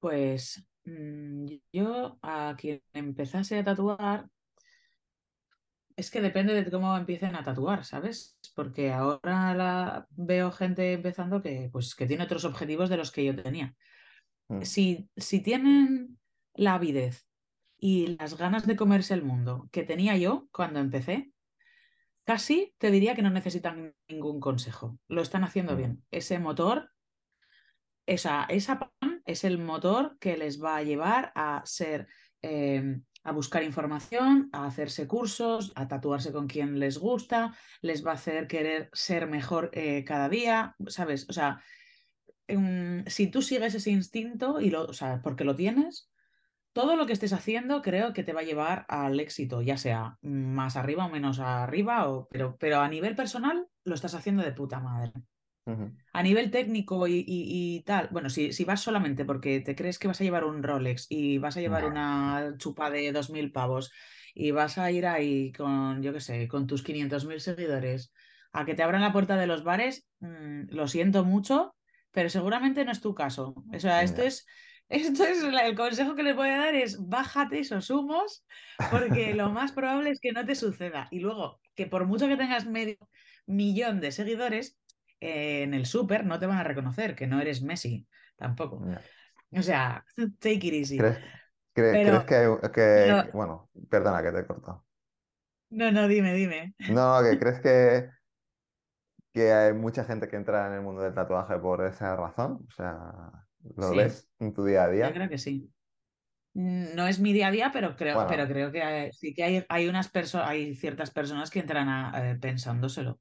Pues mm, yo a quien empezase a tatuar es que depende de cómo empiecen a tatuar, ¿sabes? Porque ahora la... veo gente empezando que, pues, que tiene otros objetivos de los que yo tenía. Mm. Si, si tienen la avidez y las ganas de comerse el mundo que tenía yo cuando empecé, casi te diría que no necesitan ningún consejo. Lo están haciendo mm. bien. Ese motor, esa, esa pan es el motor que les va a llevar a ser em, a buscar información, a hacerse cursos, a tatuarse con quien les gusta, les va a hacer querer ser mejor eh, cada día, ¿sabes? O sea, em, si tú sigues ese instinto y lo, o sea, porque lo tienes, todo lo que estés haciendo creo que te va a llevar al éxito, ya sea más arriba o menos arriba, o, pero, pero a nivel personal lo estás haciendo de puta madre. A nivel técnico y, tal, bueno, si, si, vas solamente porque te crees que vas a llevar un Rolex y vas a llevar una chupa de 2.000 pavos y vas a ir ahí con, yo qué sé, con tus 500.000 seguidores a que te abran la puerta de los bares, mm, lo siento mucho, pero seguramente no es tu caso. O sea, esto es... Esto es el consejo que le voy a dar es bájate esos humos porque lo más probable es que no te suceda. Y luego, que por mucho que tengas medio millón de seguidores, en el súper no te van a reconocer que no eres Messi tampoco. O sea, take it easy. ¿Crees, que, bueno, perdona que te he cortado. No, no, dime, dime. No, que crees que, que hay mucha gente que entra en el mundo del tatuaje por esa razón. O sea, ¿lo ves en tu día a día? Yo creo que sí. No es mi día a día, pero creo, pero creo que sí que hay, hay unas personas, hay ciertas personas que entran a, eh, pensándoselo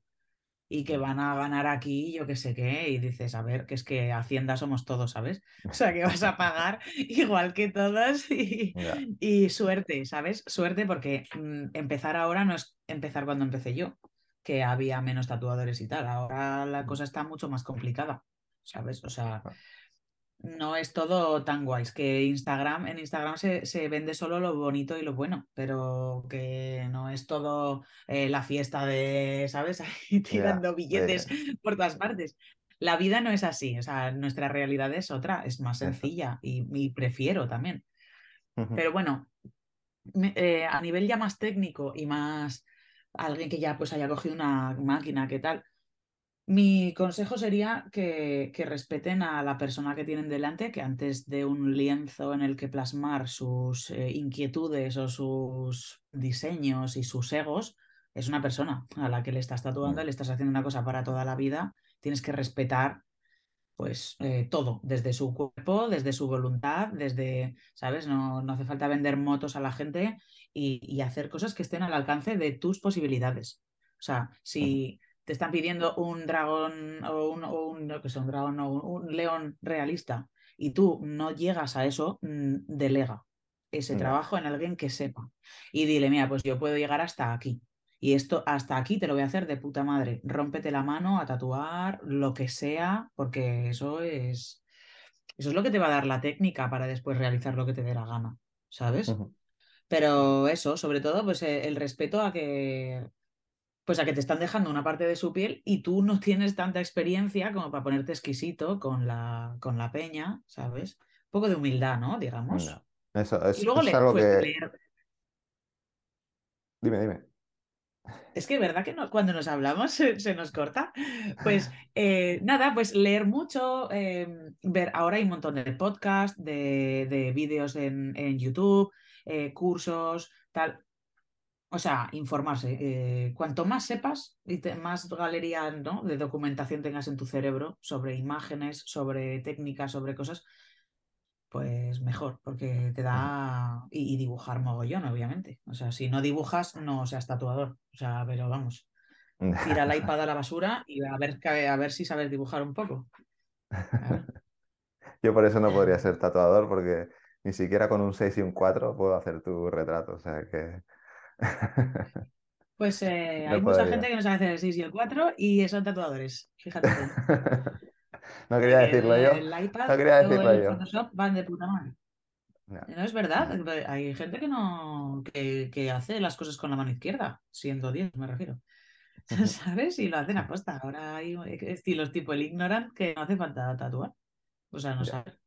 y que van a ganar aquí, yo qué sé qué, y dices, a ver, que es que Hacienda somos todos, ¿sabes? O sea, que vas a pagar igual que todos y, y suerte, ¿sabes? Suerte porque mm, empezar ahora no es empezar cuando empecé yo, que había menos tatuadores y tal, ahora la mm. cosa está mucho más complicada, ¿sabes? O sea, no es todo tan guay. Es que Instagram, en Instagram se, vende solo lo bonito y lo bueno, pero que no es todo eh, la fiesta de, ¿sabes? tirando billetes por todas partes. La vida no es así, o sea, nuestra realidad es otra, es más sencilla y, prefiero también. Pero bueno, eh, a nivel ya más técnico y más alguien que ya pues haya cogido una máquina, ¿qué tal? Mi consejo sería que, que, respeten a la persona que tienen delante, que antes de un lienzo en el que plasmar sus eh, inquietudes o sus diseños y sus egos, es una persona a la que le estás tatuando, mm. le estás haciendo una cosa para toda la vida, tienes que respetar pues eh, todo, desde su cuerpo, desde su voluntad, desde, ¿sabes? No, no hace falta vender motos a la gente y, y, hacer cosas que estén al alcance de tus posibilidades. O sea, si te están pidiendo un dragón o un, o un, no, que sea, un dragón o un, un, león realista y tú no llegas a eso, mm, delega ese trabajo en alguien que sepa. Y dile, mira, pues yo puedo llegar hasta aquí. Y esto hasta aquí te lo voy a hacer de puta madre. Rómpete la mano a tatuar, lo que sea, porque eso es. Eso es lo que te va a dar la técnica para después realizar lo que te dé la gana, ¿sabes? Pero eso, sobre todo, pues eh, el respeto a que. Pues a que te están dejando una parte de su piel y tú no tienes tanta experiencia como para ponerte exquisito con la, con la peña, ¿sabes? Un poco de humildad, ¿no? Digamos. Eso, es, y luego es algo pues, que... leer... Dime, dime. Es que verdad que cuando nos hablamos se, nos corta. Pues eh, nada, pues leer mucho, em, ver, ahora hay un montón de podcasts, de, vídeos en, YouTube, eh, cursos, tal. O sea, informarse. Eh, cuanto más sepas y más galería ¿no? de documentación tengas en tu cerebro sobre imágenes, sobre técnicas, sobre cosas, pues mejor, porque te da. Y, dibujar mogollón, obviamente. O sea, si no dibujas, no seas tatuador. O sea, pero vamos. Tira la iPad a la basura y a ver, a ver si sabes dibujar un poco. Yo por eso no podría ser tatuador, porque ni siquiera con un 6 y un 4 puedo hacer tu retrato. O sea que. Pues eh, hay mucha gente que no sabe hacer el 6 y el 4 y son tatuadores. Fíjate. no quería decirlo yo. El iPad no quería decirlo el yo. Photoshop van de puta madre. No. es verdad. Hay gente que no que, que, hace las cosas con la mano izquierda, siendo 10, me refiero. ¿Sabes? Y lo hacen a costa. Ahora hay estilos tipo el ignorant que no hace falta tatuar. O sea, no saber.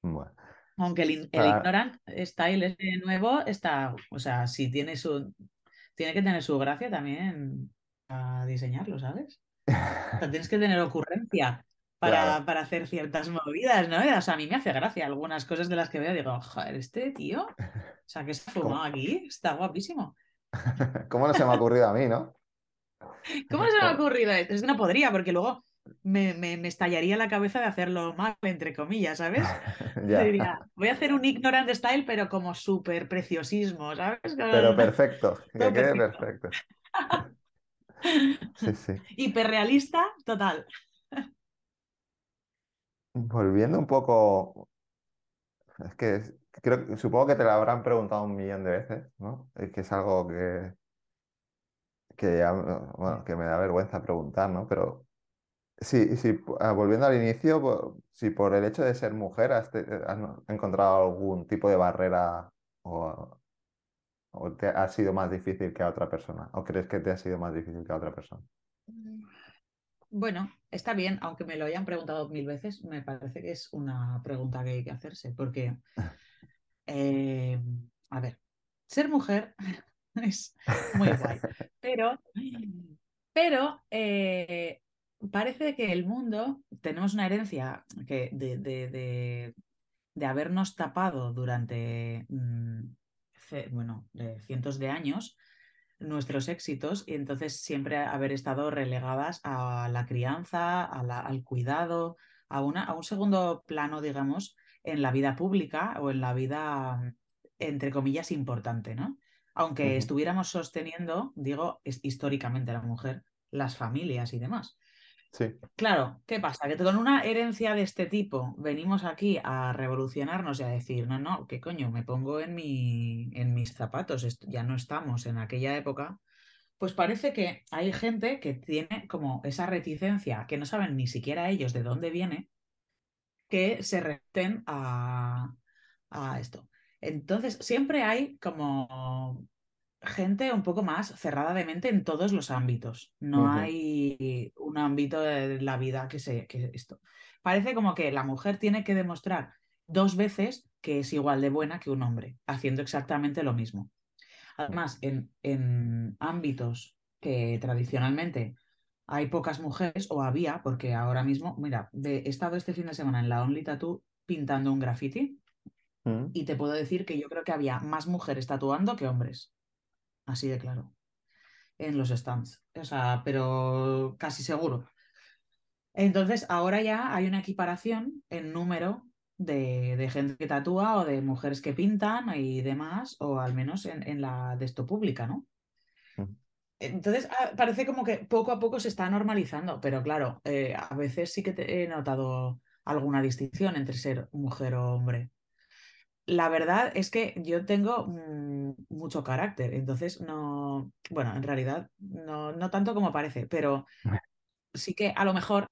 Bueno. Aunque el, el ignorant style ese nuevo está, o sea, si tiene su, tiene que tener su gracia también a diseñarlo, ¿sabes? tienes que tener ocurrencia para, para, hacer ciertas movidas, ¿no? O sea, a mí me hace gracia algunas cosas de las que veo. Digo, joder, este tío, o sea, que se ha fumado aquí, está guapísimo. ¿Cómo no se me ha ocurrido a mí, no? ¿Cómo no se me ha ocurrido esto? Es que no podría, porque luego me, me, me, estallaría la cabeza de hacerlo mal, entre comillas, ¿sabes? Diría, voy a hacer un ignorant style, pero como súper preciosismo, ¿sabes? Pero perfecto, que quede perfecto. Sí, sí. Hiperrealista, total. Volviendo un poco, es que creo, supongo que te lo habrán preguntado un millón de veces, ¿no? Es que es algo que, que, bueno, que me da vergüenza preguntar, ¿no? Pero sí, sí, ah, volviendo al inicio, si por el hecho de ser mujer has, encontrado algún tipo de barrera o, o te ha sido más difícil que a otra persona, o crees que te ha sido más difícil que a otra persona. Bueno, está bien, aunque me lo hayan preguntado mil veces, me parece que es una pregunta que hay que hacerse, porque, eh, a ver, ser mujer es muy guay, pero, pero eh, parece que el mundo, tenemos una herencia que de, de, de, habernos tapado durante, mm, bueno, de cientos de años nuestros éxitos y entonces siempre haber estado relegadas a la crianza, al cuidado, a, una, a un segundo plano, digamos, en la vida pública o en la vida, entre comillas, importante, ¿no? Aunque estuviéramos sosteniendo, digo, históricamente la mujer, las familias y demás. Claro, ¿qué pasa? Que con una herencia de este tipo venimos aquí a revolucionarnos y a decir, no, no, ¿qué coño? Me pongo en, mi, en mis zapatos, ya no estamos en aquella época. Pues parece que hay gente que tiene como esa reticencia, que no saben ni siquiera ellos de dónde viene, que se reten a, a esto. Entonces, siempre hay como gente un poco más cerrada de mente en todos los ámbitos. No hay un ámbito de la vida que se que esto. Parece como que la mujer tiene que demostrar dos veces que es igual de buena que un hombre, haciendo exactamente lo mismo. Además, en, en ámbitos que tradicionalmente hay pocas mujeres, o había, porque ahora mismo, mira, he estado este fin de semana en la Only Tattoo pintando un graffiti Mm. y te puedo decir que yo creo que había más mujeres tatuando que hombres. Así de claro. En los stands. O sea, pero casi seguro. Entonces, ahora ya hay una equiparación en número de, de gente que tatúa o de mujeres que pintan y demás, o al menos en, en la de esto pública, ¿no? Mm. Entonces, ah, parece como que poco a poco se está normalizando, pero claro, eh, a veces sí que te- he notado alguna distinción entre ser mujer o hombre. La verdad es que yo tengo mm, mucho carácter, entonces no, bueno, en realidad no, no tanto como parece, pero sí que a lo mejor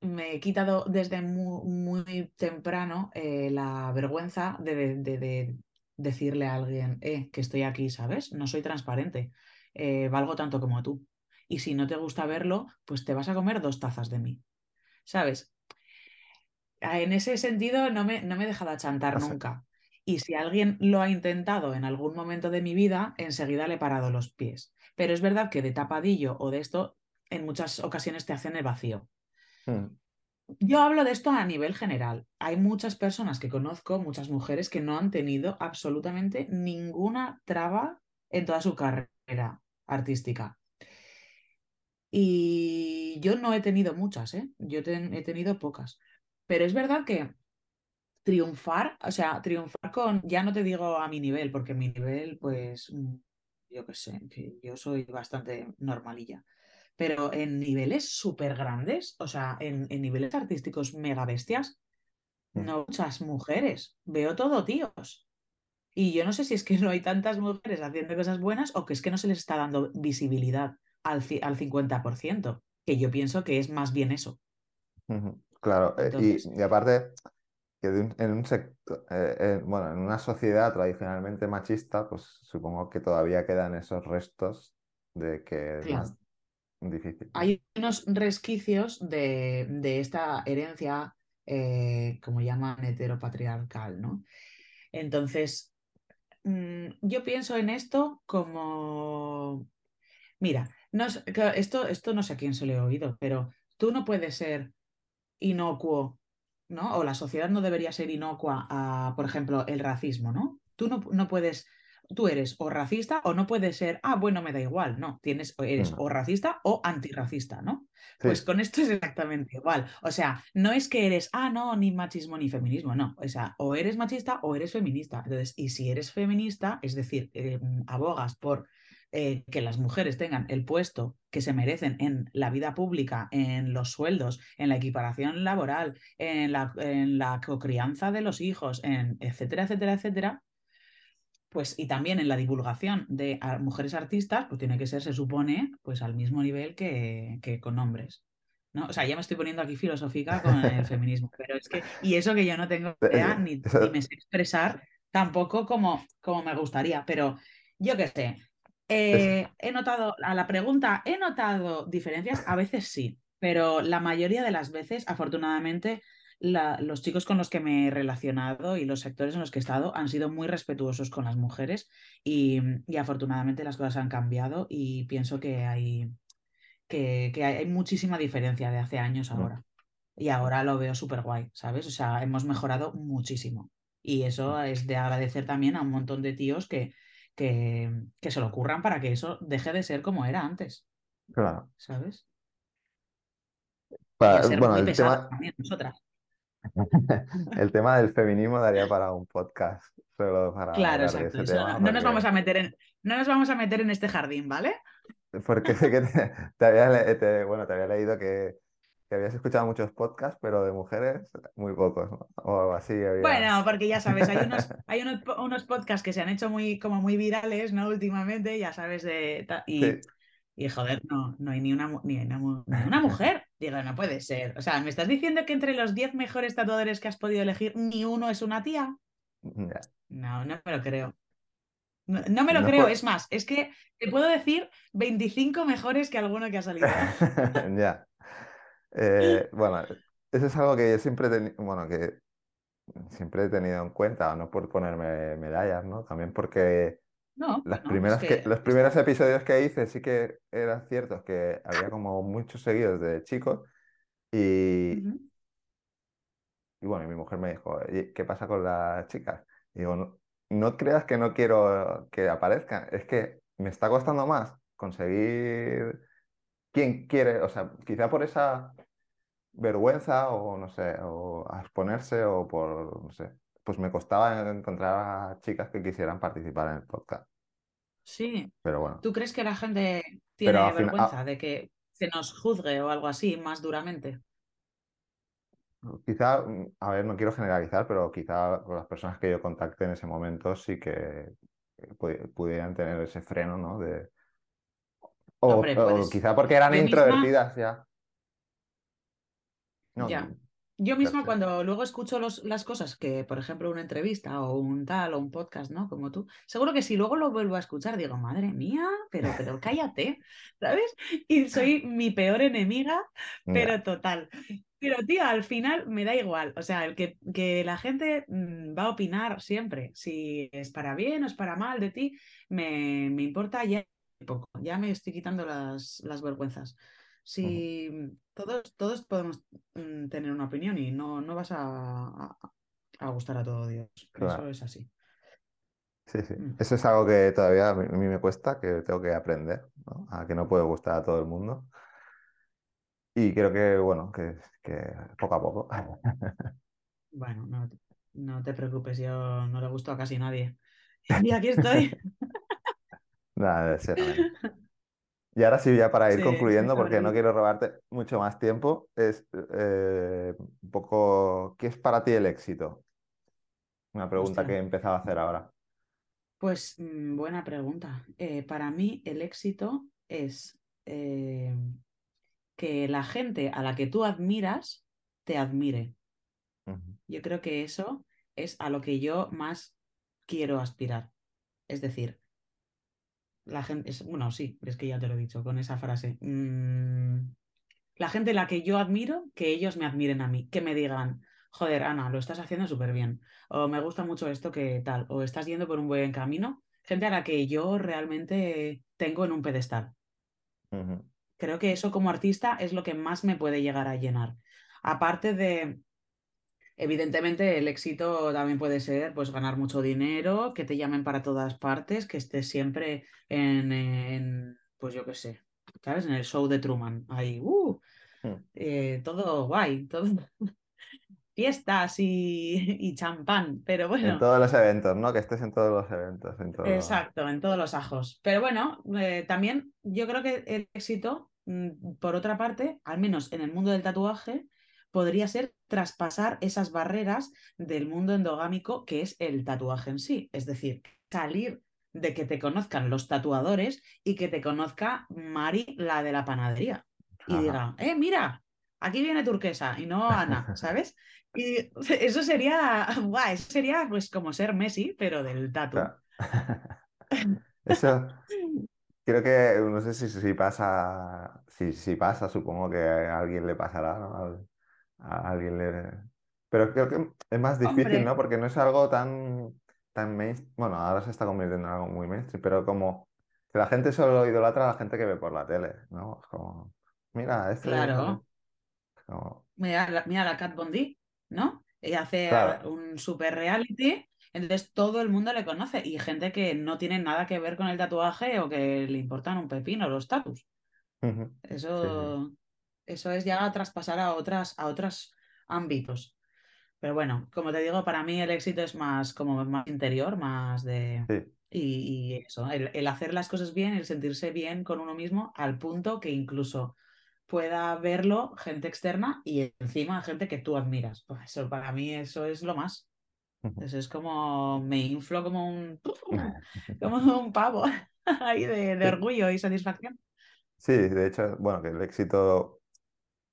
me he quitado desde mu- muy, temprano eh, la vergüenza de, de- de- de decirle a alguien, eh, que estoy aquí, ¿sabes? No soy transparente, eh, valgo tanto como tú. Y si no te gusta verlo, pues te vas a comer dos tazas de mí, ¿sabes? En ese sentido no me, no me he dejado achantar nunca. Y si alguien lo ha intentado en algún momento de mi vida, enseguida le he parado los pies. Pero es verdad que de tapadillo o de esto, en muchas ocasiones te hacen el vacío. mm, Yo hablo de esto a nivel general. Hay muchas personas que conozco, muchas mujeres, que no han tenido absolutamente ninguna traba en toda su carrera artística. Y yo no he tenido muchas, ¿eh? Yo he tenido pocas. Pero es verdad que triunfar, o sea, triunfar con, ya no te digo a mi nivel, porque mi nivel, pues, mm, yo qué sé, que yo soy bastante normalilla, pero en niveles súper grandes, o sea, en, en niveles artísticos mega bestias, mm. no muchas mujeres, veo todo tíos. Y yo no sé si es que no hay tantas mujeres haciendo cosas buenas o que es que no se les está dando visibilidad al, al 50%, que yo pienso que es más bien eso. Claro, eh, Entonces, y, y aparte que un- en un sector, eh, bueno, en una sociedad tradicionalmente machista, pues supongo que todavía quedan esos restos de que es claro. más difícil, hay unos resquicios de, de esta herencia, eh, como llaman, heteropatriarcal, ¿no? Entonces, mm, yo pienso en esto como, mira, no esto, esto no sé a quién se lo he oído, pero tú no puedes ser inocuo, ¿no? O la sociedad no debería ser inocua a, por ejemplo, el racismo, ¿no? Tú no, no puedes, tú eres o racista o no puedes ser, ah, bueno, me da igual, no, tienes, eres Mm, o racista o antirracista, ¿no? Sí, Pues con esto es exactamente igual. O sea, no es que eres, ah, no, ni machismo ni feminismo, no. O sea, o eres machista o eres feminista. Entonces, y si eres feminista, es decir, eh, abogas por eh, que las mujeres tengan el puesto que se merecen en la vida pública, en los sueldos, en la equiparación laboral, en la, en la cocrianza de los hijos, en etcétera, etcétera, etcétera, pues y también en la divulgación de mujeres artistas, pues tiene que ser, se supone, pues al mismo nivel que, que con hombres. ¿no? O sea, ya me estoy poniendo aquí filosófica con el feminismo, pero es que, y eso que yo no tengo idea ni, Eso- ni me sé expresar tampoco como, como me gustaría, pero yo qué sé. Eh, he notado, a la pregunta, ¿he notado diferencias? A veces sí, pero la mayoría de las veces, afortunadamente, la- los chicos con los que me he relacionado y los sectores en los que he estado han sido muy respetuosos con las mujeres y, y afortunadamente las cosas han cambiado y pienso que hay, que, que hay, hay muchísima diferencia de hace años Mm, ahora. Y ahora lo veo súper guay, ¿sabes? O sea, hemos mejorado muchísimo. Y eso es de agradecer también a un montón de tíos que, que, que se lo ocurran para que eso deje de ser como era antes, Claro. ¿sabes? Y Pa- a ser bueno, muy el tema, también nosotras. el tema del feminismo daría para un podcast solo para Claro, exacto. ese no, nos vamos a meter en, no nos vamos a meter en este jardín, ¿vale? porque sé que te, te había, le- te- bueno, te había leído que, que habías escuchado muchos podcasts, pero de mujeres muy pocos, ¿no? O algo así había. Bueno, porque ya sabes, hay unos, hay unos, unos podcasts que se han hecho muy, como muy virales, ¿no? Últimamente, ya sabes, de, y, Sí, y joder, no, no hay ni una, ni una, ni una mujer. Digo, no puede ser. O sea, ¿me estás diciendo que entre los 10 mejores tatuadores que has podido elegir, ni uno es una tía? ya. No, no me lo creo. No, no me lo No creo, es más, es que te puedo decir 25 mejores que alguno que ha salido. Ya. Eh, bueno, eso es algo que yo siempre tenido, bueno, que siempre he tenido en cuenta, no por ponerme medallas, ¿no? También porque No, las bueno, es primeras que, que los primeros episodios que hice sí que eran ciertos, que había como muchos seguidos de chicos y, Ujú. y bueno, y mi mujer me dijo, "Oye, ¿qué pasa con las chicas? Y digo, no, no creas que no quiero que aparezcan, es que me está costando más conseguir quien quiere, o sea, quizá por esa vergüenza o no sé, o a exponerse o por, no sé, pues me costaba encontrar a chicas que quisieran participar en el podcast. Sí. Pero bueno, ¿Tú crees que la gente tiene final, vergüenza de que se nos juzgue o algo así más duramente? quizá, mm, a ver, no quiero generalizar, pero quizá con las personas que yo contacté en ese momento sí que eh, pu- pudieran tener ese freno, ¿no? De, o, Hombre, o quizá porque eran misma, introvertidas ya. No, ya. Yo misma cuando luego escucho los- las cosas que, por ejemplo, una entrevista o un tal o un podcast, ¿no? Como tú, seguro que si luego lo vuelvo a escuchar digo, madre mía, pero, pero cállate, ¿sabes? Y soy mi peor enemiga, pero total. Pero, tío, al final me da igual. O sea, el que, que la gente mm, va a opinar siempre. Si es para bien o es para mal de ti, me, me importa ya poco. Ya me estoy quitando las, las vergüenzas. Si todos, todos podemos mm, tener una opinión y no, no vas a, a- a gustar a todo Dios. Eso es así. Sí, sí. Mm, Eso es algo que todavía a mí me cuesta, que tengo que aprender, ¿no? A que no puede gustar a todo el mundo. Y creo que, bueno, que, que poco a poco. Bueno, no, no te preocupes, yo no le gusto a casi nadie. Y aquí estoy. Nada, debe ser. Y ahora sí, ya para ir concluyendo, porque no quiero robarte mucho más tiempo, es eh, un poco, ¿qué es para ti el éxito? Una pregunta Hostia. que he empezado a hacer ahora. Pues mm, buena pregunta. Eh, para mí el éxito es eh, que la gente a la que tú admiras te admire. Yo creo que eso es a lo que yo más quiero aspirar. Es decir, la gente, es, bueno, sí, es que ya te lo he dicho con esa frase. Mm, la gente a la que yo admiro, que ellos me admiren a mí, que me digan, joder, Ana, lo estás haciendo súper bien, o me gusta mucho esto que tal, o estás yendo por un buen camino. Gente a la que yo realmente tengo en un pedestal. Creo que eso como artista es lo que más me puede llegar a llenar. Aparte de Evidentemente, el éxito también puede ser pues ganar mucho dinero, que te llamen para todas partes, que estés siempre en, en, pues yo qué sé, ¿sabes? En el show de Truman. Ahí, uh, ujú. eh, todo guay, todo fiestas y, y champán. Pero En bueno, todos los eventos, ¿no? Que estés en todos los eventos, en todo... exacto, en todos los ajos. Pero bueno, eh, también yo creo que el éxito, mm, por otra parte, al menos en el mundo del tatuaje, podría ser traspasar esas barreras del mundo endogámico que es el tatuaje en sí. Es decir, salir de que te conozcan los tatuadores y que te conozca Mari, la de la panadería. Y Ajá. diga, eh, mira, aquí viene turquesa y no Ana, ¿sabes? Y eso sería, guay, eso sería pues como ser Messi, pero del tatu. Eso creo que, no sé si, si pasa, si, si pasa, supongo que a alguien le pasará, ¿no? Al- A, alguien le... Pero creo que es más difícil, Hombre, ¿no? Porque no es algo tan, tan mainstream, bueno, ahora se está convirtiendo en algo muy mainstream, pero como que la gente solo idolatra a la gente que ve por la tele, ¿no? Es como, mira, este, claro. es como, Mira, la- mira la Kat Von D, ¿no? Ella hace claro. un super reality, entonces todo el mundo le conoce y gente que no tiene nada que ver con el tatuaje o que le importan un pepino los tatus. Sí, Eso, es ya traspasar a otras, a otros ámbitos. Pero bueno, como te digo, para mí el éxito es más como más interior, más de... sí. Y, y eso, el, el hacer las cosas bien, el sentirse bien con uno mismo, al punto que incluso pueda verlo gente externa y encima gente que tú admiras. Pues eso, para mí eso es lo más. Eso es como, me inflo como un, como un pavo ahí de, de orgullo y satisfacción. sí, de hecho, bueno, que el éxito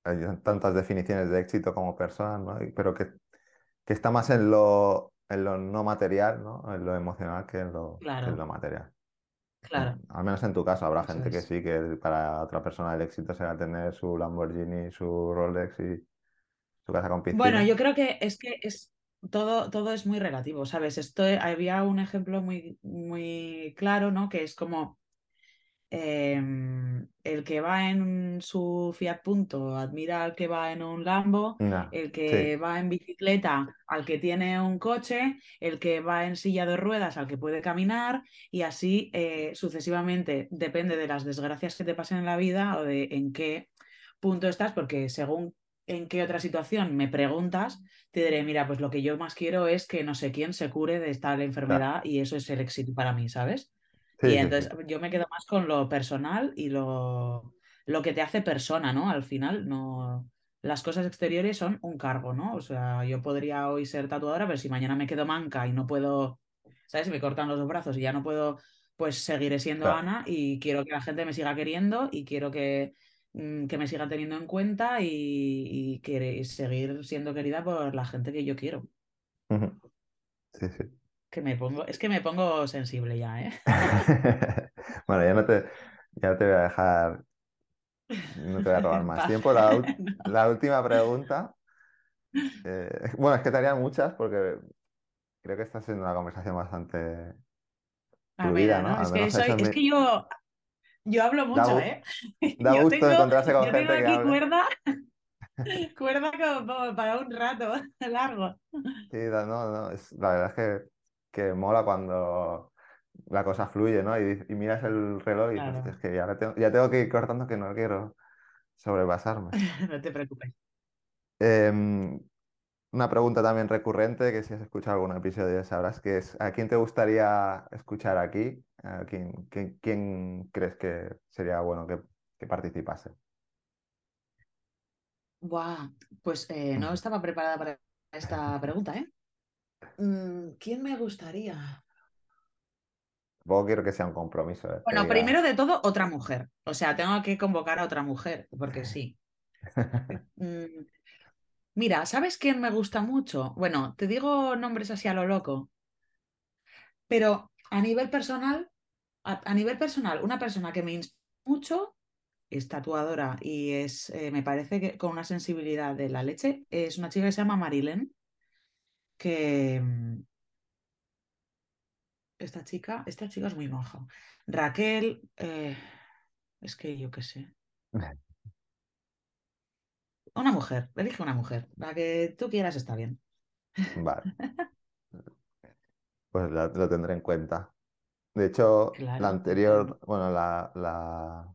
hay tantas definiciones de éxito como persona, ¿no? Pero que, que está más en lo, en lo no material, ¿no? En lo emocional que en lo, que en Claro, lo material. claro, Mm, Al menos en tu caso, habrá eso gente que sí, que para otra persona el éxito será tener su Lamborghini, su Rolex y su casa con Bueno, piscina. yo creo que es que es. todo, todo es muy relativo, ¿sabes? Esto había un ejemplo muy, muy claro, ¿no? Que es como Em, el que va en su Fiat Punto admira al que va en un Lambo, el que va en bicicleta al que tiene un coche, el que va en silla de ruedas al que puede caminar y así eh, sucesivamente. Depende de las desgracias que te pasen en la vida o de en qué punto estás, porque según en qué otra situación me preguntas, te diré, mira, pues lo que yo más quiero es que no sé quién se cure de esta enfermedad y eso es el éxito para mí, ¿sabes? Y entonces yo me quedo más con lo personal y lo, lo que te hace persona, ¿no? Al final, no. Las cosas exteriores son un cargo, ¿no? O sea, yo podría hoy ser tatuadora, pero si mañana me quedo manca y no puedo, ¿sabes? Si me cortan los dos brazos y ya no puedo, pues seguiré siendo Ana y quiero que la gente me siga queriendo y quiero que, mm, que me siga teniendo en cuenta y, y, seguir siendo querida por la gente que yo quiero. Sí, sí que me pongo, es que me pongo sensible ya, ¿eh? bueno, ya no te, ya te voy a dejar, no te voy a robar más tiempo. La, última pregunta, eh, bueno, es que te haría muchas porque creo que está siendo una conversación bastante. Es, que es que yo, yo hablo mucho, ¿eh? Da gusto encontrarse con gente que aquí cuerda, cuerda como, para un rato largo. Sí, no, no, es, la verdad es que que mola cuando la cosa fluye, ¿no? Y, miras el reloj y dices, es que ya, tengo, ya tengo que ir cortando que no quiero sobrepasarme. no te preocupes. Em, una pregunta también recurrente, que si has escuchado algún episodio sabrás, que es ¿a quién te gustaría escuchar aquí? ¿A quién, quién, crees que sería bueno que, que participase? Buah, pues eh, no estaba preparada para esta pregunta, ¿eh? Mm, ¿Quién me gustaría? Vos quiero que sea un compromiso. ¿eh? Bueno, primero de todo, otra mujer. O sea, tengo que convocar a otra mujer, porque sí. Mm, mira, ¿sabes quién me gusta mucho? Bueno, te digo nombres así a lo loco. Pero a nivel personal, a, nivel personal, una persona que me inspira mucho es tatuadora y es, eh, me parece que con una sensibilidad de la leche, es una chica que se llama Marilyn que mm, esta chica, esta chica es muy maja. Raquel, eh, es que yo qué sé. Una mujer, elige una mujer. La que tú quieras está bien. Vale. Pues lo tendré en cuenta. De hecho, la anterior, bueno, la, la,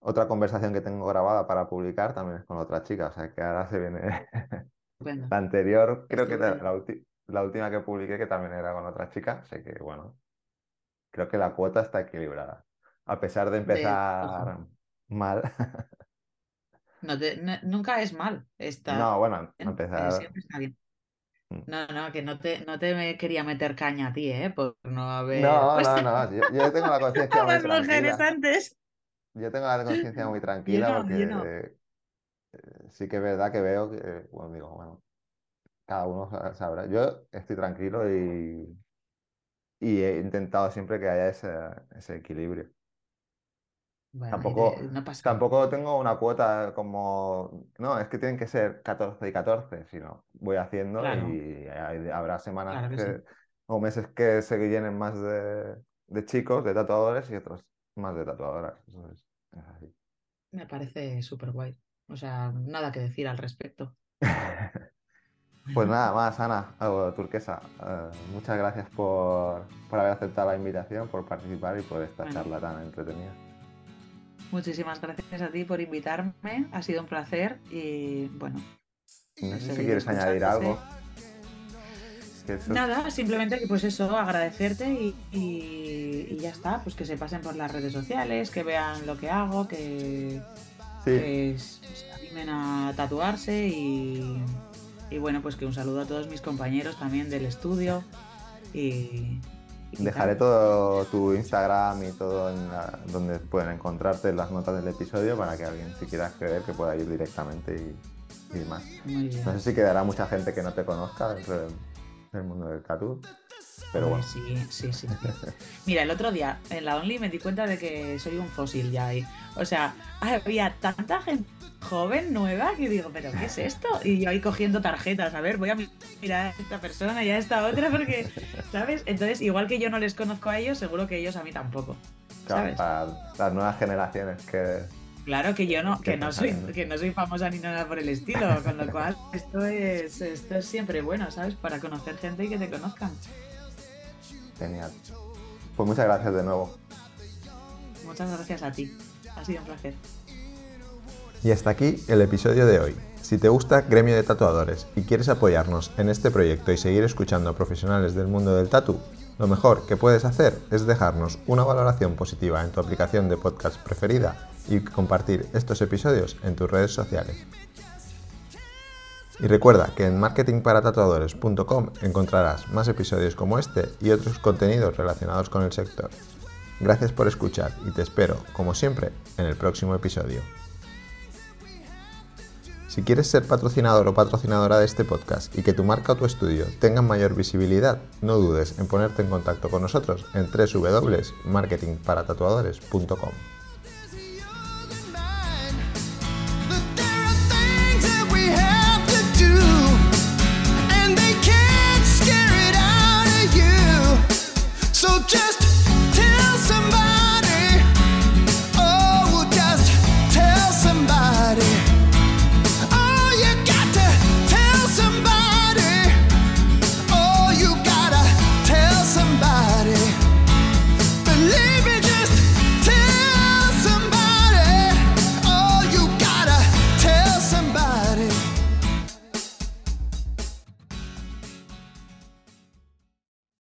otra conversación que tengo grabada para publicar también es con otra chica, o sea que ahora se viene la anterior, creo que la, última que publiqué, que también era con otra chica, sé que, bueno, creo que la cuota está equilibrada. A pesar de empezar mal. nunca es mal. no, bueno, empezar. Siempre está bien. Mm. No, no, que no te, no te quería meter caña a ti, ¿eh? Por no haber. No, no, no. Yo, tengo la conciencia muy tranquila. antes. Yo tengo la conciencia muy tranquila porque sí que es verdad que veo que, bueno, digo, bueno, cada uno sabrá. Yo estoy tranquilo y, y he intentado siempre que haya ese, ese equilibrio. tampoco, tampoco tengo una cuota como, no, es que tienen que ser 14 y 14, sino voy haciendo y habrá semanas o meses que se llenen más de, de, chicos, de tatuadores y otros más de tatuadoras. Es así. Me parece súper guay. O sea, nada que decir al respecto. pues nada más, Ana, turquesa. Eh, muchas gracias por, haber aceptado la invitación, por participar y por esta charla tan entretenida. Muchísimas gracias a ti por invitarme. Ha sido un placer y bueno. No sé si quieres añadir algo. Nada, simplemente que pues eso, agradecerte y, y, ya está, pues que se pasen por las redes sociales, que vean lo que hago, que, pues se animen a tatuarse y, bueno, pues que un saludo a todos mis compañeros también del estudio y... Dejaré todo tu Instagram y todo en donde pueden encontrarte las notas del episodio para que alguien si quiera acceder que pueda ir directamente y, demás. No sé si quedará mucha gente que no te conozca dentro del, mundo del tatu. Pero bueno. Sí, sí, sí. Mira, el otro día en la Only me di cuenta de que soy un fósil ya ahí. O sea, había tanta gente joven, nueva, que digo, ¿pero qué es esto? Y yo ahí cogiendo tarjetas, a ver, voy a mirar a esta persona y a esta otra, porque, ¿sabes? Entonces, igual que yo no les conozco a ellos, seguro que ellos a mí tampoco. ¿sabes? Claro, para las nuevas generaciones que. Claro que yo no, que no soy, que no soy famosa ni nada por el estilo, con lo cual esto es, esto es siempre bueno, ¿sabes? Para conocer gente y que te conozcan. Genial. Pues muchas gracias de nuevo. Muchas gracias a ti. Ha sido un placer. Y hasta aquí el episodio de hoy. Si te gusta Gremio de Tatuadores y quieres apoyarnos en este proyecto y seguir escuchando a profesionales del mundo del tatu, lo mejor que puedes hacer es dejarnos una valoración positiva en tu aplicación de podcast preferida y compartir estos episodios en tus redes sociales. Y recuerda que en marketingparatatuadores.com encontrarás más episodios como este y otros contenidos relacionados con el sector. Gracias por escuchar y te espero, como siempre, en el próximo episodio. Si quieres ser patrocinador o patrocinadora de este podcast y que tu marca o tu estudio tengan mayor visibilidad, no dudes en ponerte en contacto con nosotros en www.marketingparatatuadores.com. just